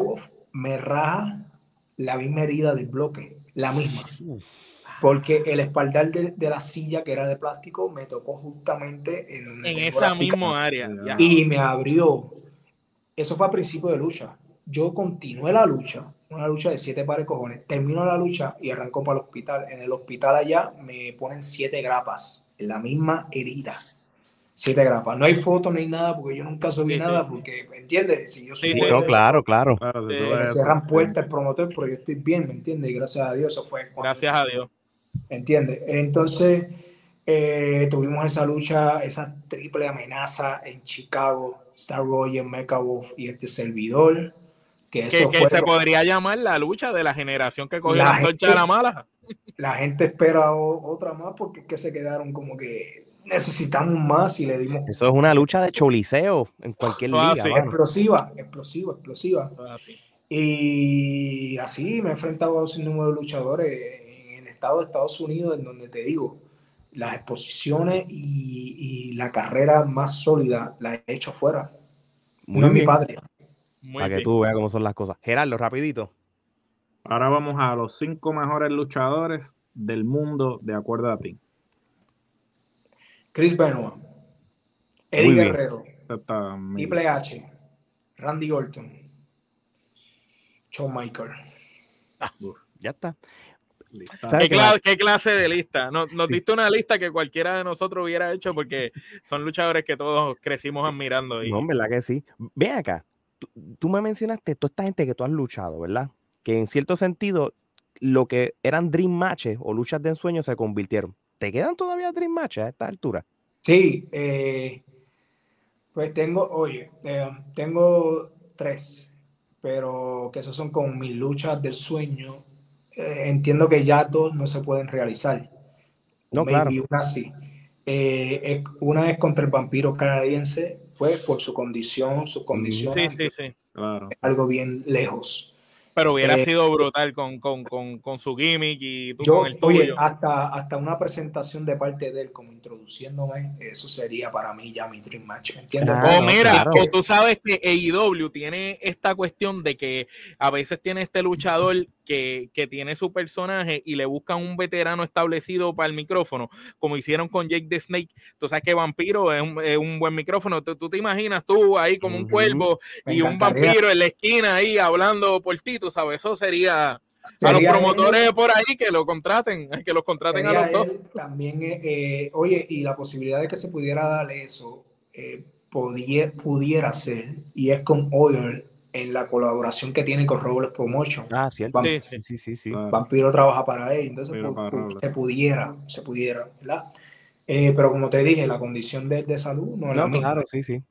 me raja la misma herida del bloque, la misma. Porque el espaldar de, la silla, que era de plástico, me tocó justamente en, en esa misma área. Y me abrió. Eso fue a principio de lucha. Yo continué la lucha, una lucha de siete pares cojones. Termino la lucha y arranco para el hospital. En el hospital allá me ponen siete grapas en la misma herida siete grapas. No hay foto, no hay nada, porque yo nunca subí nada, porque, ¿me entiendes? Si yo soy claro, claro. me cierran puertas el promotor, pero yo estoy bien, ¿me entiendes? Y gracias a Dios eso fue. Gracias a Dios. ¿Entiendes? Entonces, eh, tuvimos esa lucha, esa triple amenaza en Chicago, Star Roger, Mecha Wolf y este servidor. Que, eso que, se podría llamar la lucha de la generación que cogió la, la la mala. [laughs] La gente espera otra más porque es que se quedaron como que necesitamos más y le dimos. Eso es una lucha de choliseo en cualquier liga. Explosiva, explosiva, explosiva. Y así me he enfrentado a un número de luchadores en el estado de Estados Unidos, en donde te digo, las exposiciones y, la carrera más sólida la he hecho fuera. no es mi padre. Para que tú veas cómo son las cosas. Gerardo, rapidito. Ahora vamos a los cinco mejores luchadores del mundo de acuerdo a ti. Chris Benoit, Eddie Guerrero, Triple H, Randy Orton, Shawn Michael. Ah, ya está. ¿Qué, clase, de lista? Nos, diste una lista que cualquiera de nosotros hubiera hecho porque son luchadores que todos crecimos admirando. Y... No, ¿verdad que sí? Ven acá, tú, me mencionaste toda esta gente que tú has luchado, ¿verdad? Que en cierto sentido, lo que eran dream matches o luchas de ensueño se convirtieron. ¿Te quedan todavía dream matches a esta altura? Sí, eh, pues tengo, oye, eh, tengo tres, pero que esos son como mis luchas del sueño eh, entiendo que ya dos no se pueden realizar. No, claro. Una sí. Eh, una es contra el vampiro canadiense, pues por su condición, su condición. Sí, sí, sí. Claro. Algo bien lejos. Pero hubiera eh, sido brutal con, con, con, con, su gimmick y tú con el tuyo. Oye, hasta, hasta una presentación de parte de él como introduciéndome, eso sería para mí ya mi dream match, ¿me entiendes? o mira, o tú sabes que AEW tiene esta cuestión de que a veces tiene este luchador que, que, tiene su personaje y le buscan un veterano establecido para el micrófono, como hicieron con Jake the Snake. Tú sabes que Vampiro es un, es un buen micrófono. Tú, te imaginas tú ahí como un cuervo y un vampiro en la esquina ahí hablando por ti, tú sabes, eso sería... a los promotores por ahí que lo contraten, que los contraten a los dos. También, eh, eh, oye, y la posibilidad de que se pudiera dar eso, eh, pudiera ser, y es con Oil en la colaboración que tiene con Robles Promotion. Ah, cierto. sí, sí, sí, Vampiro trabaja para él, entonces se pudiera, se pudiera, ¿verdad? Eh, pero como te dije, la condición de, de salud no es la misma. Claro, sí, sí.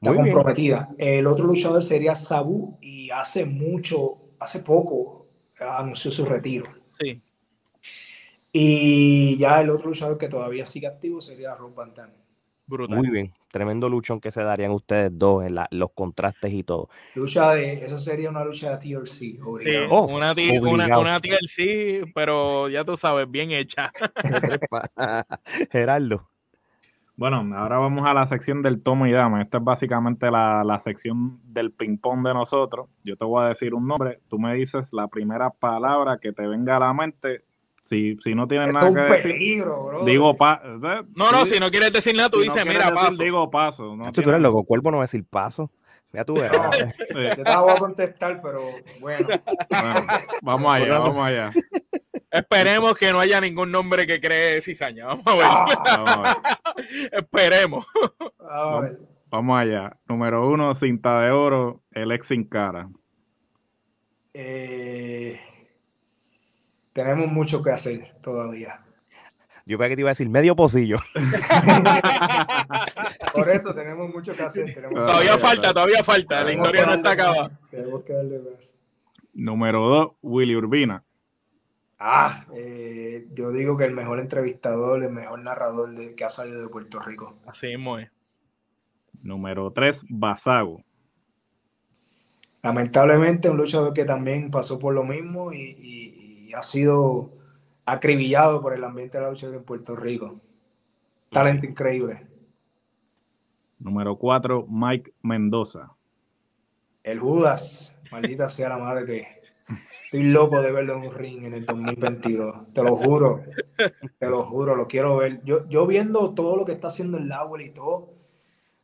Está comprometida. El otro luchador sería Sabu y hace mucho, hace poco anunció su retiro. Sí. Y ya el otro luchador que todavía sigue activo sería Rob Van muy bien, tremendo luchón que se darían ustedes dos en los contrastes y todo. Lucha de, eso sería una lucha de TLC. Sí, oh, una, una, TLC, pero ya tú sabes, bien hecha. [laughs] Gerardo. Bueno, ahora vamos a la sección del tomo y dama. Esta es básicamente la, la sección del ping-pong de nosotros. Yo te voy a decir un nombre, tú me dices la primera palabra que te venga a la mente si, si no tienes nada que decir, digo paso. No, no, si no quieres decir nada, tú dices, mira, paso. Digo paso. No tú eres loco, cuerpo no va a decir paso. Ya tú verás. [laughs] Yo te voy a contestar, pero bueno. vamos allá, vamos allá. Esperemos que no haya ningún nombre que cree cizaña. Vamos a ver. Ah. Esperemos. Vamos allá. Número uno, cinta de oro, el ex sin cara. Eh, tenemos mucho que hacer todavía. Yo pensé que te iba a decir medio pocillo. [laughs] Por eso tenemos mucho que hacer. todavía falta, todavía falta. La historia no está acabada. Tenemos que darle más. Número dos, Willy Urbina. Ah, eh, yo digo que el mejor entrevistador, el mejor narrador de, que ha salido de Puerto Rico. Así mismo es. Número tres, Basago. Lamentablemente, un luchador que también pasó por lo mismo y ha sido acribillado por el ambiente de la lucha en Puerto Rico. Talento increíble. Número 4, Mike Mendoza. El Judas, maldita sea la madre que estoy loco de verlo en un ring en el 2022. Te lo juro, te lo juro, lo quiero ver. Yo, yo viendo todo lo que está haciendo el Lowell y todo,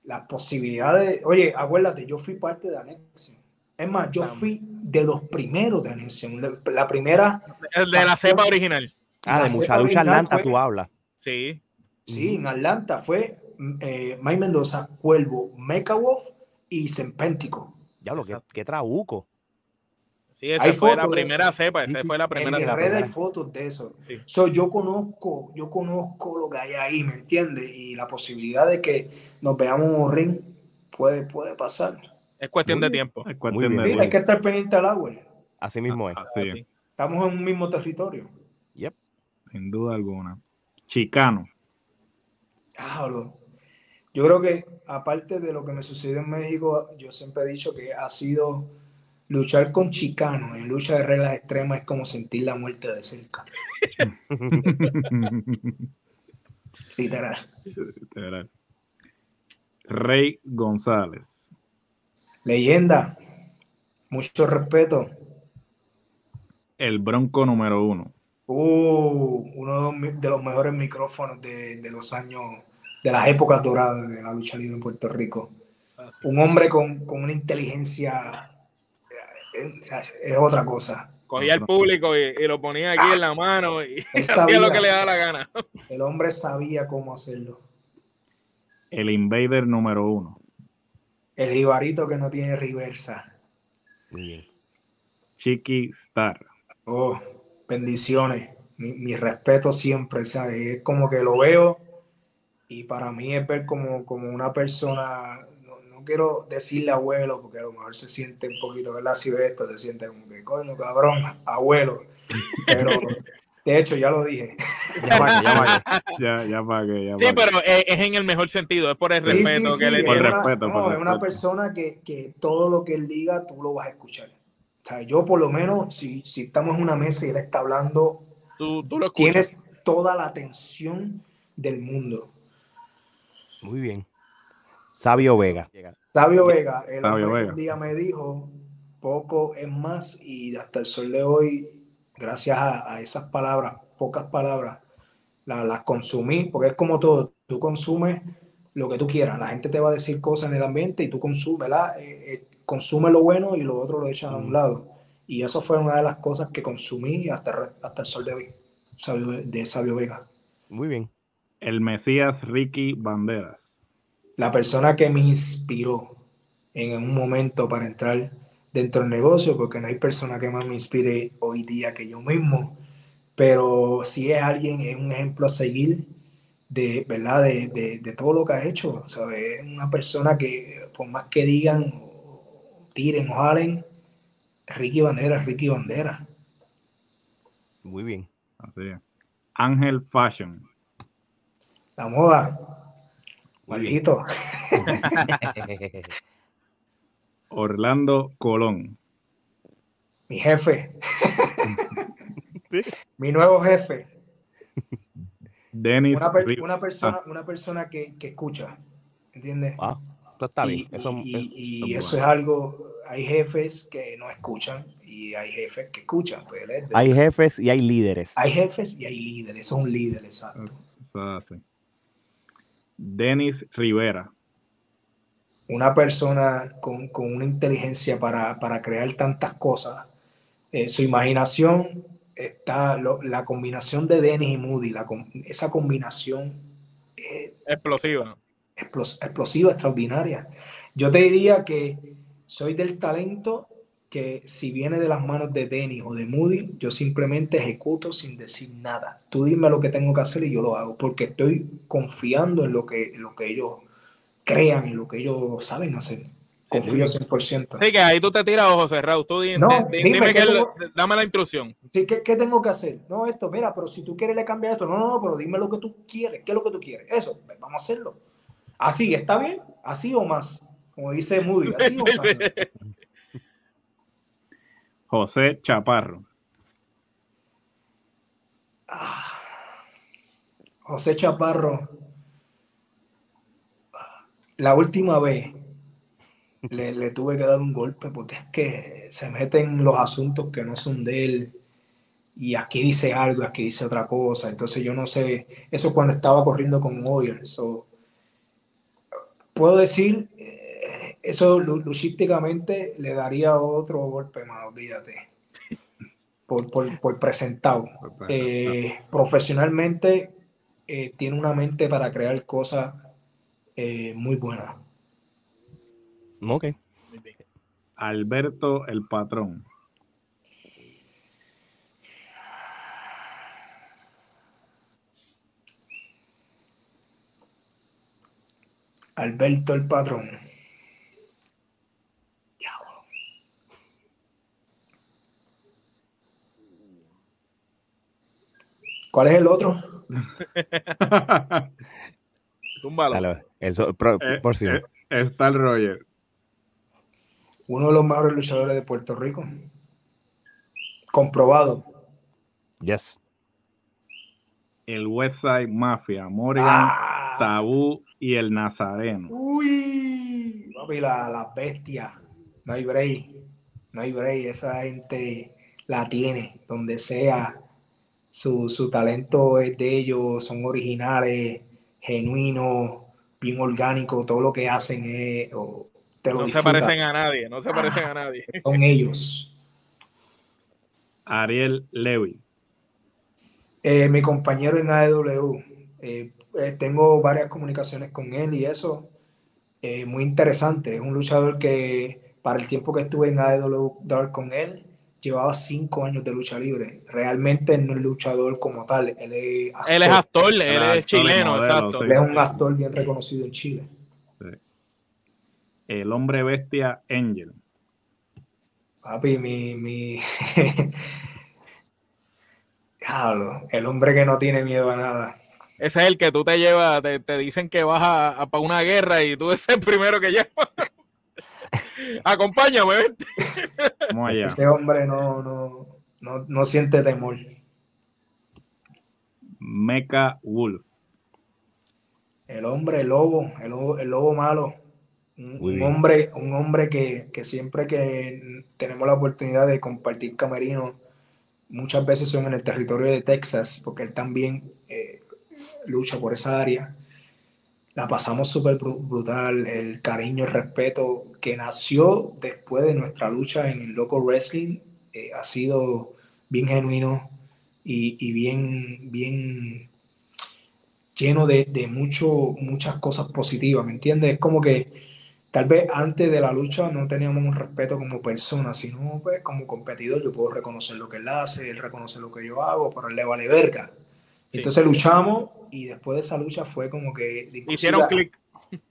las posibilidades. Oye, acuérdate, yo fui parte de Anexio. Es más, yo fui de los primeros de Anexión. La primera. El de la cepa original. Ah, de mucha lucha Atlanta tú hablas. Sí. Sí, en Atlanta fue eh, Mike Mendoza, Cuervo, Mecha Wolf y Sempéntico. Ya lo que qué trabuco. Sí, esa fue la primera cepa, esa fue la primera en cepa. En hay fotos de eso. yo conozco, yo conozco lo que hay ahí, ¿me entiendes? Y la posibilidad de que nos veamos en un ring puede, puede pasar. Es cuestión de tiempo. hay que estar pendiente al agua. Así mismo es. Estamos en un mismo territorio. Yep. Sin duda alguna. Chicano. Yo creo que aparte de lo que me sucedió en México, yo siempre he dicho que ha sido luchar con chicanos en lucha de reglas extremas es como sentir la muerte de cerca. [laughs] Literal. Literal. Rey González. Leyenda, mucho respeto. El Bronco número uno. Uh, uno de los mejores micrófonos de, los años, de las épocas doradas de la lucha libre en Puerto Rico. Un hombre con, una inteligencia, eh, es otra cosa. Cogía al público y, lo ponía aquí en la mano y [laughs] hacía lo que le daba la gana. El hombre sabía cómo hacerlo. El invader número uno. El jibarito que no tiene reversa. Muy bien. Chiqui Star. Oh, bendiciones. Mi, respeto siempre, Es como que lo veo y para mí es ver como, como una persona quiero decirle abuelo, porque a lo mejor se siente un poquito, ¿verdad? Si ve esto, se siente como que, coño, cabrón, abuelo. Pero, [laughs] de hecho, ya lo dije. Ya pagué, ya pagué. [laughs] Ya, ya pagué, ya Sí, pero es, en el mejor sentido, es por el respeto que le tiene. Por respeto, no, es una persona que, que, todo lo que él diga, tú lo vas a escuchar. O sea, yo por lo menos, si, si estamos en una mesa y él está hablando, tú, tú lo tienes toda la atención del mundo. Muy bien. Sabio Vega. Sabio Vega, el un día me dijo, poco es más, y hasta el sol de hoy, gracias a, esas palabras, pocas palabras, las consumí, porque es como todo, tú consumes lo que tú quieras, la gente te va a decir cosas en el ambiente y tú consumes, ¿verdad? Eh, eh, consume lo bueno y lo otro lo echas a un lado. Y eso fue una de las cosas que consumí hasta, hasta el sol de hoy, de Sabio Vega. Muy bien. El Mesías Ricky Banderas la persona que me inspiró en un momento para entrar dentro del negocio, porque no hay persona que más me inspire hoy día que yo mismo, pero si es alguien, es un ejemplo a seguir de, ¿verdad? De, de, todo lo que ha hecho, ¿sabes? Es una persona que por más que digan, tiren o jalen, Ricky Bandera, Ricky Bandera. Muy bien. Así Ángel Fashion. La moda. Maldito. [laughs] Orlando Colón. Mi jefe. Mi nuevo jefe. Dennis. Una, persona, una persona que, escucha. ¿Entiendes? Ah, está bien. Y eso, y, eso es algo. Hay jefes que no escuchan y hay jefes que escuchan. Pues, hay jefes y hay líderes. Hay jefes y hay líderes. Son líderes, exacto. Eso, Denis Rivera. Una persona con, una inteligencia para, crear tantas cosas. Eh, su imaginación está, la combinación de Denis y Moody, la, esa combinación explosiva. explosiva, extraordinaria. Yo te diría que soy del talento que si viene de las manos de Denny o de Moody, yo simplemente ejecuto sin decir nada. Tú dime lo que tengo que hacer y yo lo hago, porque estoy confiando en lo que, lo que ellos crean y lo que ellos saben hacer. Confío 100%. Sí, que ahí tú te tiras ojos cerrados. Tú dime, dame la instrucción. Sí, ¿qué, ¿qué, tengo que hacer? No, esto, mira, pero si tú quieres le cambiar esto. No, no, no, pero dime lo que tú quieres. ¿Qué es lo que tú quieres? Eso, vamos a hacerlo. Así, ¿está bien? Así o más. Como dice Moody, [laughs] así o más. José Chaparro. José Chaparro, la última vez le, tuve que dar un golpe porque es que se meten los asuntos que no son de él y aquí dice algo, aquí dice otra cosa. Entonces yo no sé, eso cuando estaba corriendo con Oyer. puedo decir, eso luchísticamente le daría otro golpe más, olvídate. Por, por, presentado. Eh, profesionalmente eh, tiene una mente para crear cosas eh, muy buenas. Ok. Alberto el patrón. Alberto el patrón. ¿Cuál es el otro? [laughs] un balón. El, por, eh, eh, está el Roger. Uno de los mejores luchadores de Puerto Rico. Comprobado. Yes. El Westside Mafia, Morgan, ah. Tabú y el Nazareno. Uy, papi, la, la bestia. No hay break. No hay break. Esa gente la tiene donde sea su, talento es de ellos, son originales, genuinos, bien orgánicos, todo lo que hacen es... no se parecen a nadie, no se parecen a nadie. [laughs] Son ellos. Ariel Levy. Eh, mi compañero en AEW. Eh, eh, tengo varias comunicaciones con él y eso. muy interesante. Es un luchador que para el tiempo que estuve en AEW con él, llevaba cinco años de lucha libre. Realmente no es luchador como tal. Él es actor. Él es actor, él es chileno, exacto. Él es un actor bien reconocido en Chile. El hombre bestia Angel. Papi, mi, mi... [laughs] el hombre que no tiene miedo a nada. Ese es el que tú te llevas, te, dicen que vas a, para una guerra y tú eres el primero que llevas. [laughs] Acompáñame. Ese hombre no, no, no, no siente temor. Mecha Wolf. El hombre lobo, el lobo, el lobo malo. Un, hombre, un hombre que, que, siempre que tenemos la oportunidad de compartir camerino, muchas veces son en el territorio de Texas, porque él también eh, lucha por esa área. La pasamos súper brutal, el cariño, el respeto que nació después de nuestra lucha en el local wrestling eh, ha sido bien genuino y, y bien, bien lleno de, de mucho, muchas cosas positivas, ¿me entiendes? Es como que tal vez antes de la lucha no teníamos un respeto como persona, sino pues como competidor yo puedo reconocer lo que él hace, él reconoce lo que yo hago, pero él le vale verga. Entonces luchamos y después de esa lucha fue como que... Hicieron clic.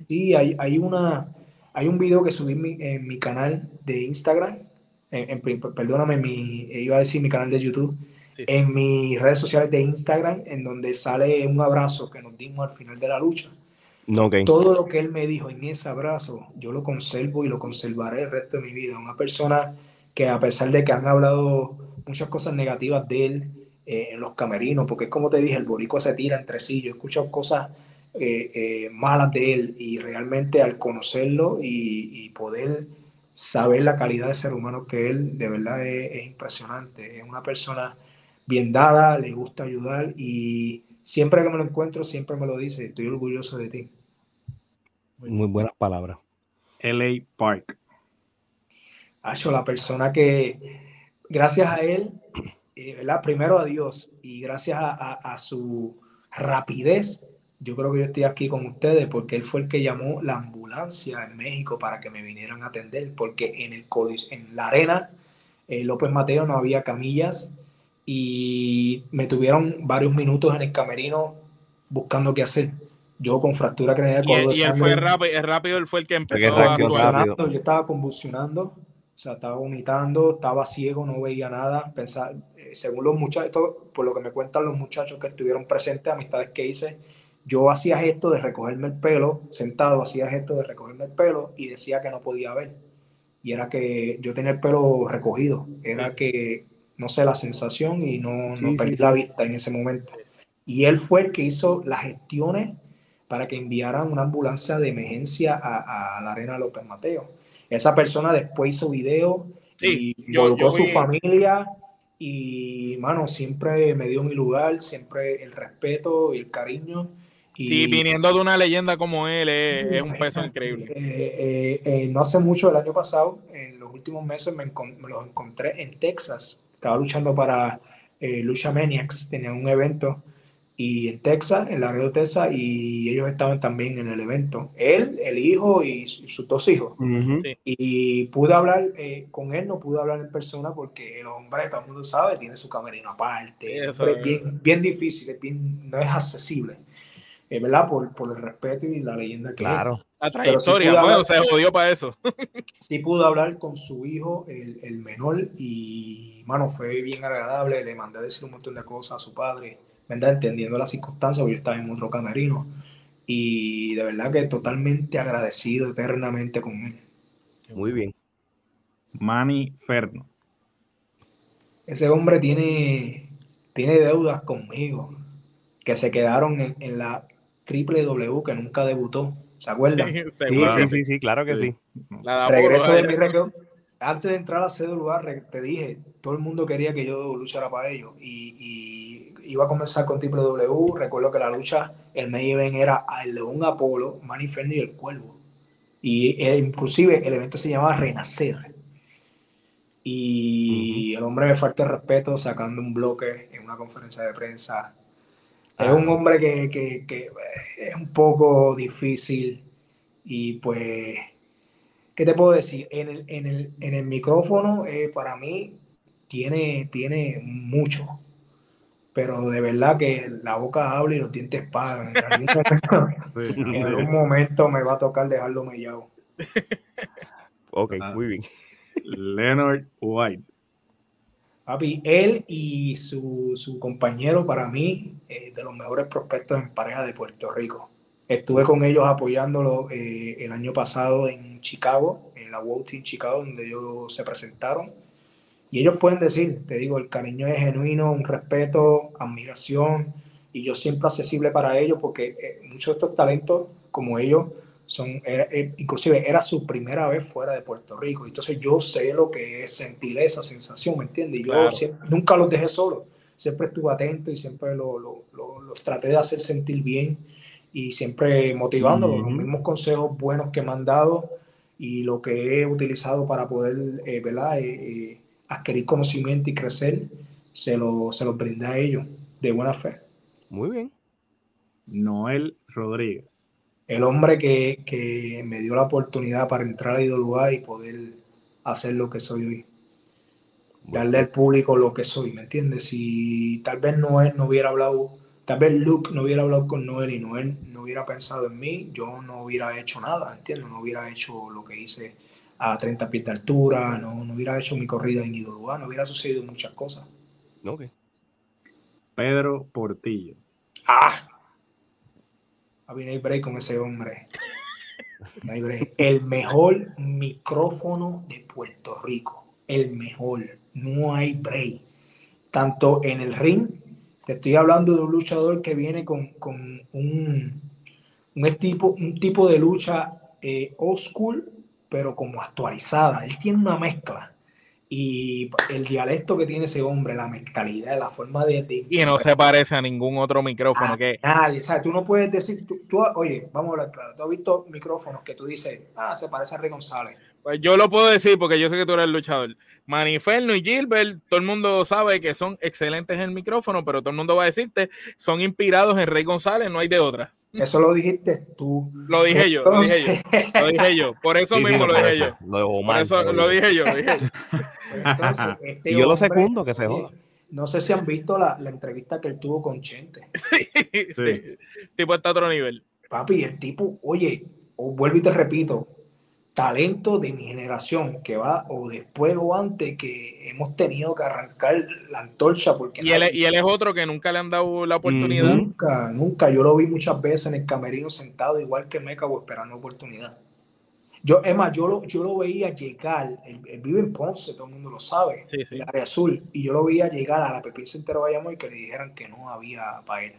Sí, hay, hay, una, hay un video que subí en mi, canal de Instagram, en, perdóname, mi, iba a decir mi canal de YouTube, en mis redes sociales de Instagram, en donde sale un abrazo que nos dimos al final de la lucha todo lo que él me dijo en ese abrazo, yo lo conservo y lo conservaré el resto de mi vida. Una persona que a pesar de que han hablado muchas cosas negativas de él eh, en los camerinos, porque es como te dije, el borico se tira entre sí, yo he escuchado cosas eh, eh, malas de él y realmente al conocerlo y, poder saber la calidad de ser humano que él, de verdad es, es impresionante. Es una persona bien dada, le gusta ayudar y siempre que me lo encuentro, siempre me lo dice, estoy orgulloso de ti. Muy buenas palabras. LA Park. Acho, la persona que, gracias a él, eh, ¿verdad? Primero a Dios y gracias a, su rapidez, yo creo que yo estoy aquí con ustedes porque él fue el que llamó la ambulancia en México para que me vinieran a atender, porque en el en la arena eh, López Mateo no había camillas y me tuvieron varios minutos en el camerino buscando qué hacer yo con fractura craneal. Y, y él fue rápido, rápido, él fue el que empezó a Yo estaba convulsionando, o sea, estaba vomitando, estaba ciego, no veía nada. Pensar, eh, según los muchachos, por lo que me cuentan los muchachos que estuvieron presentes, amistades que hice, yo hacía esto de recogerme el pelo, sentado, hacía esto de recogerme el pelo y decía que no podía ver. Y era que yo tenía el pelo recogido, era que, no sé, la sensación y no, no perdí la vista en ese momento. Y él fue el que hizo las gestiones para que enviaran una ambulancia de emergencia a, la Arena López Mateo. Esa persona después hizo video y involucró su familia y, mano, siempre me dio mi lugar, siempre el respeto y el cariño. Y, sí, viniendo de una leyenda como él, es, un peso increíble. Eh, eh, eh, no hace mucho, el año pasado, en los últimos meses me, me los encontré en Texas. Estaba luchando para Lucha Maniacs, tenía un evento y en Texas, en la red de Texas, y ellos estaban también en el evento. Él, el hijo y, sus dos hijos. Y pude hablar eh, con él, no pude hablar en persona porque el hombre, todo el mundo sabe, tiene su camerino aparte. es bien, bien difícil, no es accesible. Es verdad, por, por, el respeto y la leyenda que Claro. La trayectoria, bueno, se jodió para eso. [laughs] sí pude hablar con su hijo, el, el menor, y, mano, fue bien agradable. Le mandé a decir un montón de cosas a su padre ¿verdad? Entendiendo las circunstancias, porque yo estaba en otro camerino. Y de verdad que totalmente agradecido eternamente con él. Muy bien. Manny Ferno. Ese hombre tiene, tiene deudas conmigo que se quedaron en, la triple W que nunca debutó. ¿Se acuerdan? Sí, sí, sí, claro que sí. Regreso de mi récord. Antes de entrar a CWA, te dije, todo el mundo quería que yo luchara para ellos. y iba a comenzar con Triple W. Recuerdo que la lucha, el main event era el León Apolo, Manny y el Cuervo. Y eh, inclusive el evento se llamaba Renacer. y el hombre me falta el respeto sacando un bloque en una conferencia de prensa. Es un ah. hombre que, que, que, es un poco difícil y pues, ¿qué te puedo decir? En el, en el, en el micrófono, eh, para mí, tiene, tiene mucho, pero de verdad que la boca habla y los dientes pagan. [laughs] [laughs] En algún momento, me va a tocar dejarlo mellado. [laughs] Ok, ah. muy bien. Leonard White. Papi, él y su, su compañero, para mí, eh, de los mejores prospectos en pareja de Puerto Rico. Estuve con ellos apoyándolo eh, el año pasado en Chicago, en la WOW Team Chicago, donde ellos se presentaron. Y ellos pueden decir, te digo, el cariño es genuino, un respeto, admiración, y yo siempre accesible para ellos, porque eh, muchos de estos talentos, como ellos, son, eh, inclusive era su primera vez fuera de Puerto Rico. Entonces yo sé lo que es sentir esa sensación, ¿me entiendes? Y yo nunca los dejé solos, siempre estuve atento y siempre los lo, traté de hacer sentir bien y siempre motivándolos, los mismos consejos buenos que me han dado y lo que he utilizado para poder, eh, ¿verdad? Eh, adquirir conocimiento y crecer, se, lo, se los brindé a ellos de buena fe. Muy bien. Noel Rodríguez el hombre que, me dio la oportunidad para entrar a IWA y poder hacer lo que soy hoy. Darle al público lo que soy, ¿me entiendes? Si tal vez Noel no hubiera hablado, tal vez Luke no hubiera hablado con Noel y Noel no hubiera pensado en mí, yo no hubiera hecho nada, ¿entiendes? No hubiera hecho lo que hice a 30 pies de altura, no, no hubiera hecho mi corrida en IWA, no hubiera sucedido muchas cosas. Ok. Pedro Portillo. Ah, a no hay break con ese hombre. No hay break. El mejor micrófono de Puerto Rico. El mejor. No hay break. Tanto en el ring, te estoy hablando de un luchador que viene con, un, un, tipo, un tipo de lucha eh, old school, pero como actualizada. Él tiene una mezcla y el dialecto que tiene ese hombre, la mentalidad, la forma de... y no se parece a ningún otro micrófono que... Nadie, ¿sabes? Tú no puedes decir, tú, oye, vamos a hablar claro, tú has visto micrófonos que tú dices, ah, se parece a Rey González. Pues yo lo puedo decir porque yo sé que tú eres el luchador. Maniferno y Gilbert, todo el mundo sabe que son excelentes en el micrófono, pero todo el mundo va a decirte, son inspirados en Rey González, no hay de otra. Eso lo dijiste tú. Lo dije yo, lo dije yo. Lo dije yo. Por eso mismo lo dije yo. Por eso lo dije yo, lo dije yo. [laughs] Este y yo lo segundo, que se joda. No sé si han visto la, la, entrevista que él tuvo con Chente. [laughs] sí, sí. Tipo está a otro nivel. Papi, el tipo, oye, vuelvo y te repito, talento de mi generación que va o después o antes que hemos tenido que arrancar la antorcha porque y él, y él es otro que nunca le han dado la oportunidad. Nunca nunca. Yo lo vi muchas veces en el camerino sentado igual que Meca o esperando oportunidad. Yo es más yo lo, yo lo veía llegar él, vive en Ponce todo el mundo lo sabe en el área azul y yo lo veía llegar a la Pepín Centro Bayamón y que le dijeran que no había para él.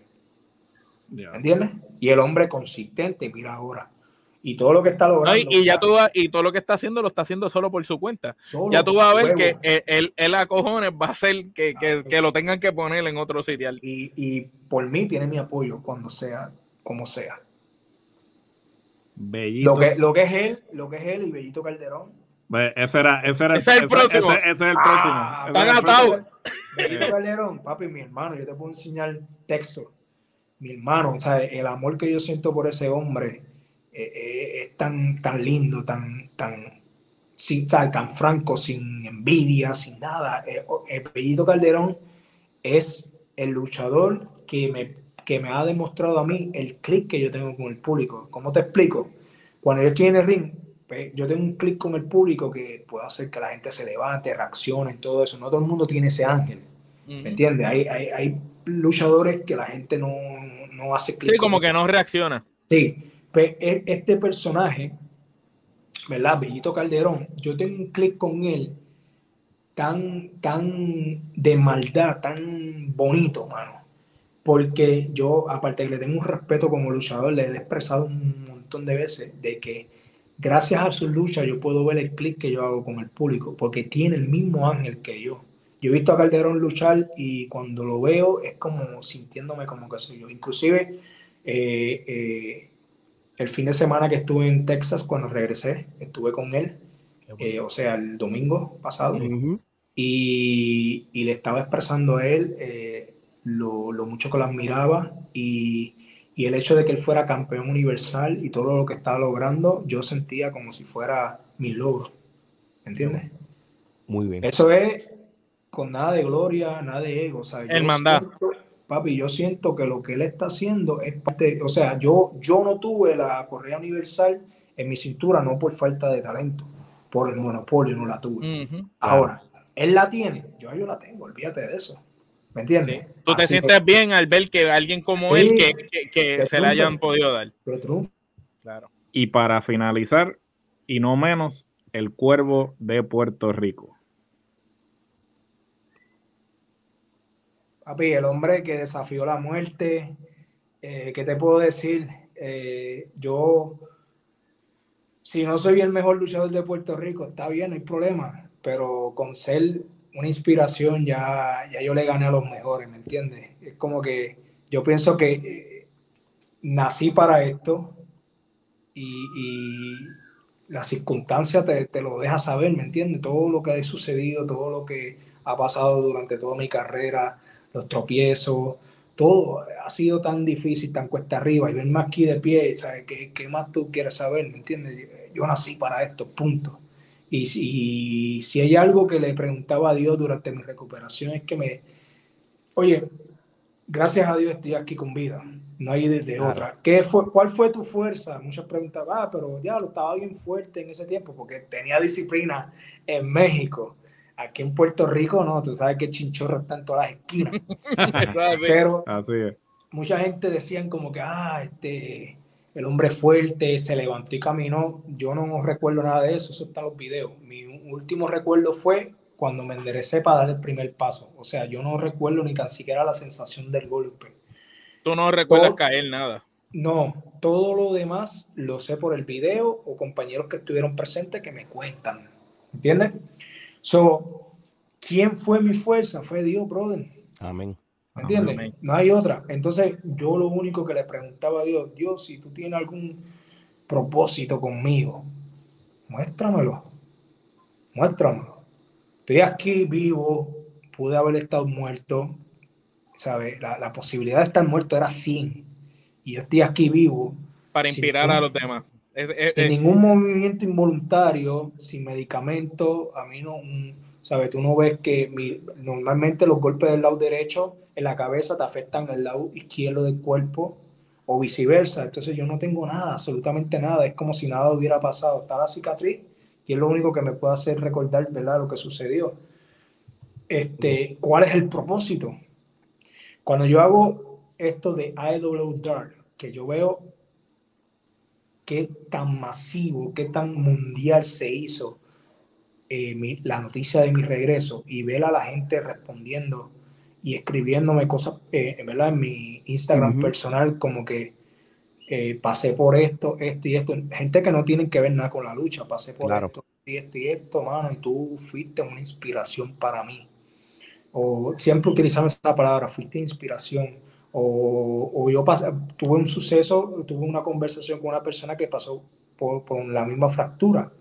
¿Me ¿entiendes? y el hombre consistente mira ahora y todo lo que está logrando. y, ya tú y todo lo que está haciendo lo está haciendo solo por su cuenta. ya tú vas a ver que él, él, a cojones va a hacer que, que, que, lo tengan que poner en otro sitio. Y, y, por mí tiene mi apoyo cuando sea, como sea. Lo que, lo que es él, lo que es él y Bellito Calderón. Ese era, ese era ese es el próximo. Ese, es el próximo. Están Bellito Calderón, papi, mi hermano, yo te puedo enseñar texto. Mi hermano, o sea, el amor que yo siento por ese hombre eh, es tan, tan lindo, tan, tan, sin, tan franco, sin envidia, sin nada. Eh, el Calderón es el luchador que me, que me ha demostrado a mí el clic que yo tengo con el público. ¿Cómo te explico? Cuando yo estoy en el ring, pues, yo tengo un clic con el público que puede hacer que la gente se levante, reaccione, todo eso. No todo el mundo tiene ese ángel. ¿Me entiendes? Hay, hay, hay, luchadores que la gente no, no hace clic. Sí, como que no reacciona. Sí, este personaje, ¿verdad? Bellito Calderón, yo tengo un clic con él tan, tan de maldad, tan bonito, mano. Porque yo, aparte que le tengo un respeto como luchador, le he expresado un montón de veces de que gracias a su lucha yo puedo ver el clic que yo hago con el público, porque tiene el mismo ángel que yo. Yo he visto a Calderón luchar y cuando lo veo es como sintiéndome como que soy yo. Inclusive eh, eh, el fin de semana que estuve en Texas, cuando regresé, estuve con él eh, o sea, el domingo pasado, y, y, le estaba expresando a él eh, lo, lo, mucho que lo admiraba y, y, el hecho de que él fuera campeón universal y todo lo que estaba logrando, yo sentía como si fuera mi logro, ¿entiendes? Muy bien. Eso es con nada de gloria, nada de ego. ¿sabes? El mandato. Papi, yo siento que lo que él está haciendo es parte, o sea, yo, yo no tuve la correa universal en mi cintura no por falta de talento, por el monopolio no la tuve. Ahora, él la tiene, yo yo la tengo, olvídate de eso. ¿Me entiendes? Tú te sientes bien al ver que alguien como él que, que, se le hayan podido dar. Claro. Y para finalizar, y no menos, el cuervo de Puerto Rico. Papi, el hombre que desafió la muerte, eh, ¿qué te puedo decir? Eh, yo, si no soy el mejor luchador de Puerto Rico, está bien, no hay problema, pero con ser una inspiración ya, ya yo le gané a los mejores, ¿me entiendes? Es como que yo pienso que eh, nací para esto y, y la circunstancia te, te, lo deja saber, ¿me entiendes? Todo lo que ha sucedido, todo lo que ha pasado durante toda mi carrera, los tropiezos, todo ha sido tan difícil, tan cuesta arriba, y verme aquí de pie, ¿sabes? ¿Qué, ¿Qué, más tú quieres saber? ¿Me entiendes? Yo nací para esto, punto. Y si, si hay algo que le preguntaba a Dios durante mi recuperación es que me, oye, gracias a Dios estoy aquí con vida, no hay de, otra. ¿Qué fue, ¿Cuál fue tu fuerza? Muchas preguntas, ah, pero ya lo estaba bien fuerte en ese tiempo porque tenía disciplina en México. Aquí en Puerto Rico, no, tú sabes que chinchorro está en todas las esquinas. [laughs] Pero mucha gente decían como que, ah, este, el hombre fuerte se levantó y caminó. Yo no recuerdo nada de eso, eso está en los videos. Mi último recuerdo fue cuando me enderecé para dar el primer paso. O sea, yo no recuerdo ni tan siquiera la sensación del golpe. Tú no recuerdas caer nada. No, todo lo demás lo sé por el video o compañeros que estuvieron presentes que me cuentan. ¿Entiendes? So, ¿quién fue mi fuerza? Fue Dios, brother. Amén. ¿Me entiendes? No hay otra. Entonces, yo lo único que le preguntaba a Dios, Dios, si tú tienes algún propósito conmigo, muéstramelo. Muéstramelo. Estoy aquí vivo, pude haber estado muerto, ¿sabes? La, posibilidad de estar muerto era 100. Y yo estoy aquí vivo. Para inspirar a los demás sin ningún movimiento involuntario, sin medicamento, a mí no, ¿sabes? Tú no ves que normalmente los golpes del lado derecho en la cabeza te afectan el lado izquierdo del cuerpo o viceversa. Entonces yo no tengo nada, absolutamente nada. Es como si nada hubiera pasado. Está la cicatriz y es lo único que me puede hacer recordar, ¿verdad? Lo que sucedió. Este, ¿Cuál es el propósito? Cuando yo hago esto de IW Dark, que yo veo qué tan masivo, qué tan mundial se hizo eh, la noticia de mi regreso y ver a la gente respondiendo y escribiéndome cosas, eh, ¿verdad? En mi Instagram personal, como que eh, pasé por esto, esto y esto. Gente que no tienen que ver nada con la lucha, pasé por esto y esto y esto, mano, y tú fuiste una inspiración para mí. O siempre utilizamos esa palabra, fuiste inspiración o, yo tuve un suceso, tuve una conversación con una persona que pasó por, la misma fractura,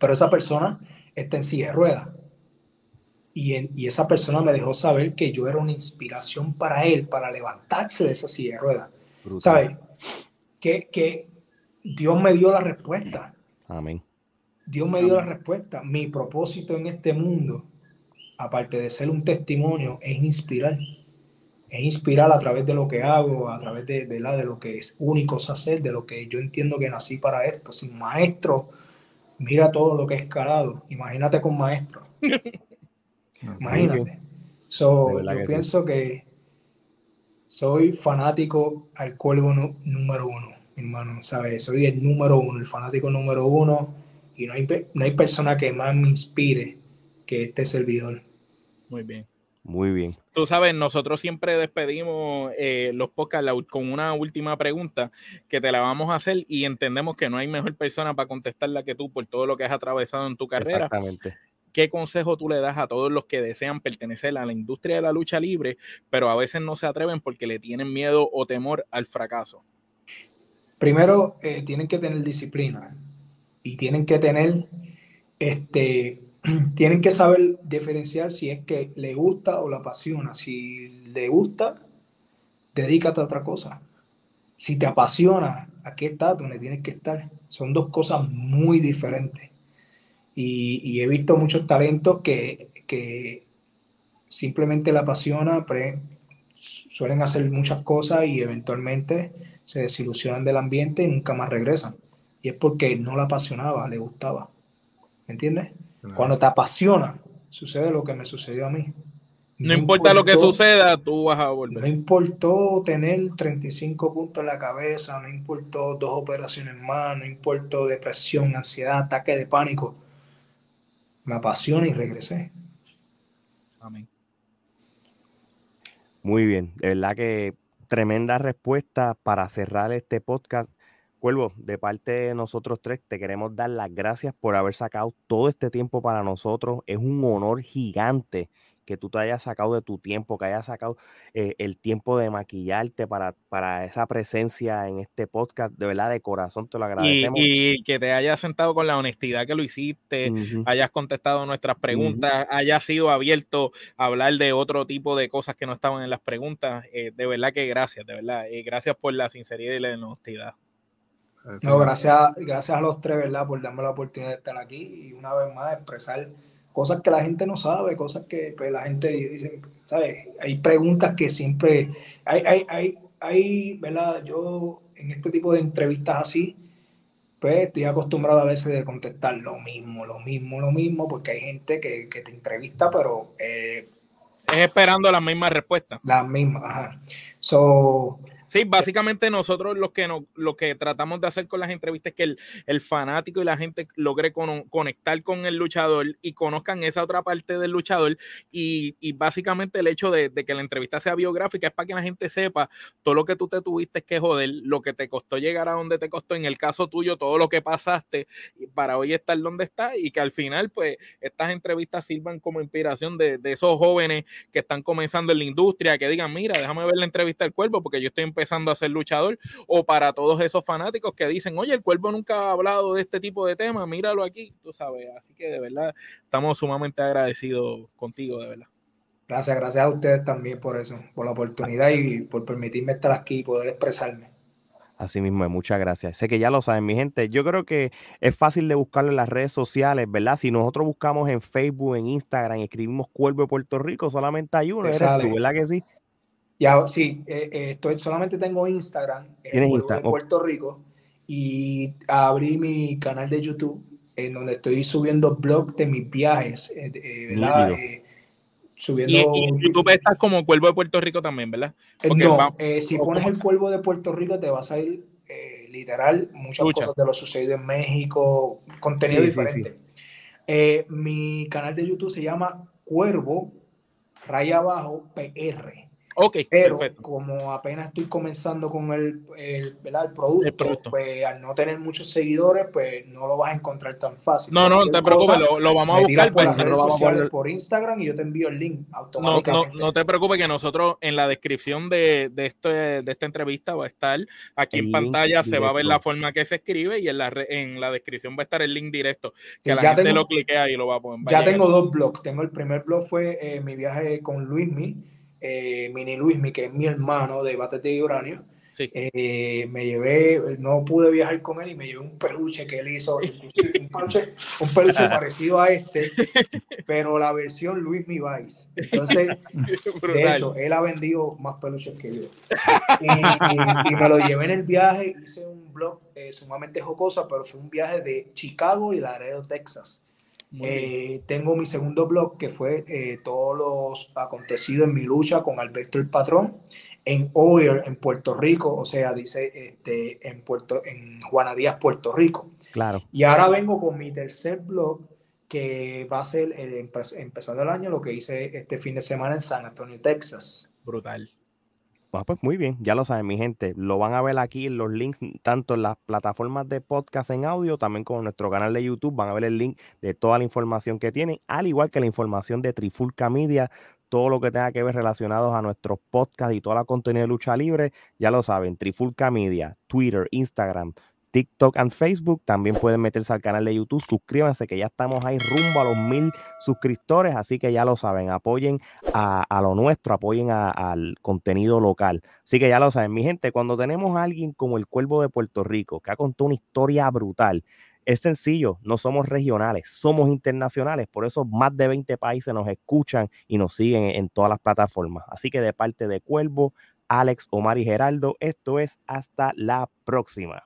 pero esa persona está en silla de ruedas. Y, y, esa persona me dejó saber que yo era una inspiración para él, para levantarse de esa silla de ruedas. ¿Sabes? Que, que Dios me dio la respuesta. Amén. Dios me dio la respuesta. Mi propósito en este mundo, aparte de ser un testimonio, es inspirar es inspirar a través de lo que hago, a través de, de, la, de lo que es único hacer, de lo que yo entiendo que nací para esto. Sin maestro, mira todo lo que he escalado. Imagínate con maestro. [laughs] Imagínate. So, yo pienso que soy fanático al cuervo número uno, hermano, ¿sabes? Soy el número uno, el fanático número uno, y no hay, no hay persona que más me inspire que este servidor. Muy bien. Muy bien. Tú sabes, nosotros siempre despedimos eh, los podcasts con una última pregunta que te la vamos a hacer y entendemos que no hay mejor persona para contestarla que tú por todo lo que has atravesado en tu carrera. Exactamente. ¿Qué consejo tú le das a todos los que desean pertenecer a la industria de la lucha libre, pero a veces no se atreven porque le tienen miedo o temor al fracaso? Primero, eh, tienen que tener disciplina y tienen que tener este, [clears throat] tienen que saber diferenciar si es que le gusta o la apasiona. Si le gusta, dedícate a otra cosa. Si te apasiona, aquí estás donde tienes que estar. Son dos cosas muy diferentes. Y, he visto muchos talentos que, simplemente le apasiona, pero suelen hacer muchas cosas y eventualmente se desilusionan del ambiente y nunca más regresan. Y es porque no la apasionaba, le gustaba. ¿Me entiendes? Cuando te apasiona, sucede lo que me sucedió a mí. No, importa lo que suceda, tú vas a volver. No importó tener 35 puntos en la cabeza, no importó dos operaciones más, no importó depresión, ansiedad, ataque de pánico. Me apasiona y regresé. Amén. Muy bien, de verdad que tremenda respuesta para cerrar este podcast. Cuervo, de parte de nosotros tres, te queremos dar las gracias por haber sacado todo este tiempo para nosotros. Es un honor gigante que tú te hayas sacado de tu tiempo, que hayas sacado eh, el tiempo de maquillarte para, para esa presencia en este podcast. De verdad, de corazón te lo agradecemos. Y, que te hayas sentado con la honestidad que lo hiciste, hayas contestado nuestras preguntas, hayas sido abierto a hablar de otro tipo de cosas que no estaban en las preguntas. Eh, de verdad que gracias, de verdad. Y gracias por la sinceridad y la honestidad. No, gracias, gracias a los tres, ¿verdad? Por darme la oportunidad de estar aquí y una vez más expresar cosas que la gente no sabe, cosas que pues, la gente dice, ¿sabes? Hay preguntas que siempre, hay, hay, hay, hay, ¿verdad? Yo en este tipo de entrevistas así, pues estoy acostumbrado a veces de contestar lo mismo, lo mismo, lo mismo, porque hay gente que, que te entrevista, pero... Eh, es esperando las mismas respuestas. Las mismas, ajá. So, Sí, básicamente nosotros lo que, no, lo que tratamos de hacer con las entrevistas es que el, fanático y la gente logre conectar con el luchador y conozcan esa otra parte del luchador. Y, básicamente el hecho de, que la entrevista sea biográfica es para que la gente sepa todo lo que tú te tuviste que joder, lo que te costó llegar a donde te costó, en el caso tuyo, todo lo que pasaste para hoy estar donde estás y que al final, pues, estas entrevistas sirvan como inspiración de, de esos jóvenes que están comenzando en la industria, que digan, mira, déjame ver la entrevista del cuerpo porque yo estoy en empezando a ser luchador, o para todos esos fanáticos que dicen, oye, el cuerpo nunca ha hablado de este tipo de temas, míralo aquí, tú sabes. Así que de verdad estamos sumamente agradecidos contigo, de verdad. Gracias, gracias a ustedes también por eso, por la oportunidad y por permitirme estar aquí y poder expresarme. Así mismo, muchas gracias. Sé que ya lo saben, mi gente. Yo creo que es fácil de buscarlo en las redes sociales, ¿verdad? Si nosotros buscamos en Facebook, en Instagram, escribimos Cuervo de Puerto Rico, solamente hay uno, eres tú, ¿verdad que sí? Ya, sí, eh, eh, estoy, solamente tengo Instagram, en de Puerto Rico, y abrí mi canal de YouTube, en donde estoy subiendo blog de mis viajes, eh, ¿verdad? subiendo... Y, en YouTube estás como Cuervo de Puerto Rico también, ¿verdad? no, si pones el Cuervo de Puerto Rico te va a salir literal muchas cosas de lo sucedido en México, contenido diferente. mi canal de YouTube se llama Cuervo, raya abajo, PR. Ok, pero como apenas estoy comenzando con el, el, producto, pues al no tener muchos seguidores, pues no lo vas a encontrar tan fácil. No, no, te preocupes, lo, vamos a buscar. Por, pues, lo vamos a por Instagram y yo te envío el link automáticamente. No, no, te preocupes que nosotros en la descripción de, de, este, de esta entrevista va a estar aquí en pantalla, se va a ver la forma que se escribe y en la, en la descripción va a estar el link directo, que la gente lo cliquea y lo va a poner. Ya tengo dos blogs. Tengo el primer blog fue eh, mi viaje con Luismi eh, Mini Luismi, que es mi hermano de Bates de Uranio. Eh, me llevé, no pude viajar con él y me llevé un peluche que él hizo, un peluche, un peluche parecido a este, pero la versión Luis Mi Vice. Entonces, [laughs] de hecho, él ha vendido más peluches que yo. Y, me lo llevé en el viaje, hice un blog eh, sumamente jocosa, pero fue un viaje de Chicago y Laredo, Texas. Eh, tengo mi segundo blog que fue eh, todos los acontecidos en mi lucha con Alberto el Patrón en Oyer, en Puerto Rico, o sea, dice este, en, Puerto, en Juana Díaz, Puerto Rico. Claro. Y ahora vengo con mi tercer blog que va a ser eh, empezando el año lo que hice este fin de semana en San Antonio, Texas. Brutal. Bueno, pues muy bien, ya lo saben mi gente, lo van a ver aquí en los links, tanto en las plataformas de podcast en audio, también como en nuestro canal de YouTube, van a ver el link de toda la información que tienen, al igual que la información de Trifulca Media, todo lo que tenga que ver relacionados a nuestros podcasts y toda la contenido de lucha libre, ya lo saben, Trifulca Media, Twitter, Instagram, TikTok and Facebook. También pueden meterse al canal de YouTube. Suscríbanse que ya estamos ahí rumbo a los mil suscriptores. Así que ya lo saben, apoyen a, lo nuestro, apoyen al contenido local. Así que ya lo saben, mi gente, cuando tenemos a alguien como el Cuervo de Puerto Rico, que ha contado una historia brutal, es sencillo, no somos regionales, somos internacionales, por eso más de 20 países nos escuchan y nos siguen en todas las plataformas. Así que de parte de Cuervo, Alex, Omar y Geraldo, esto es hasta la próxima.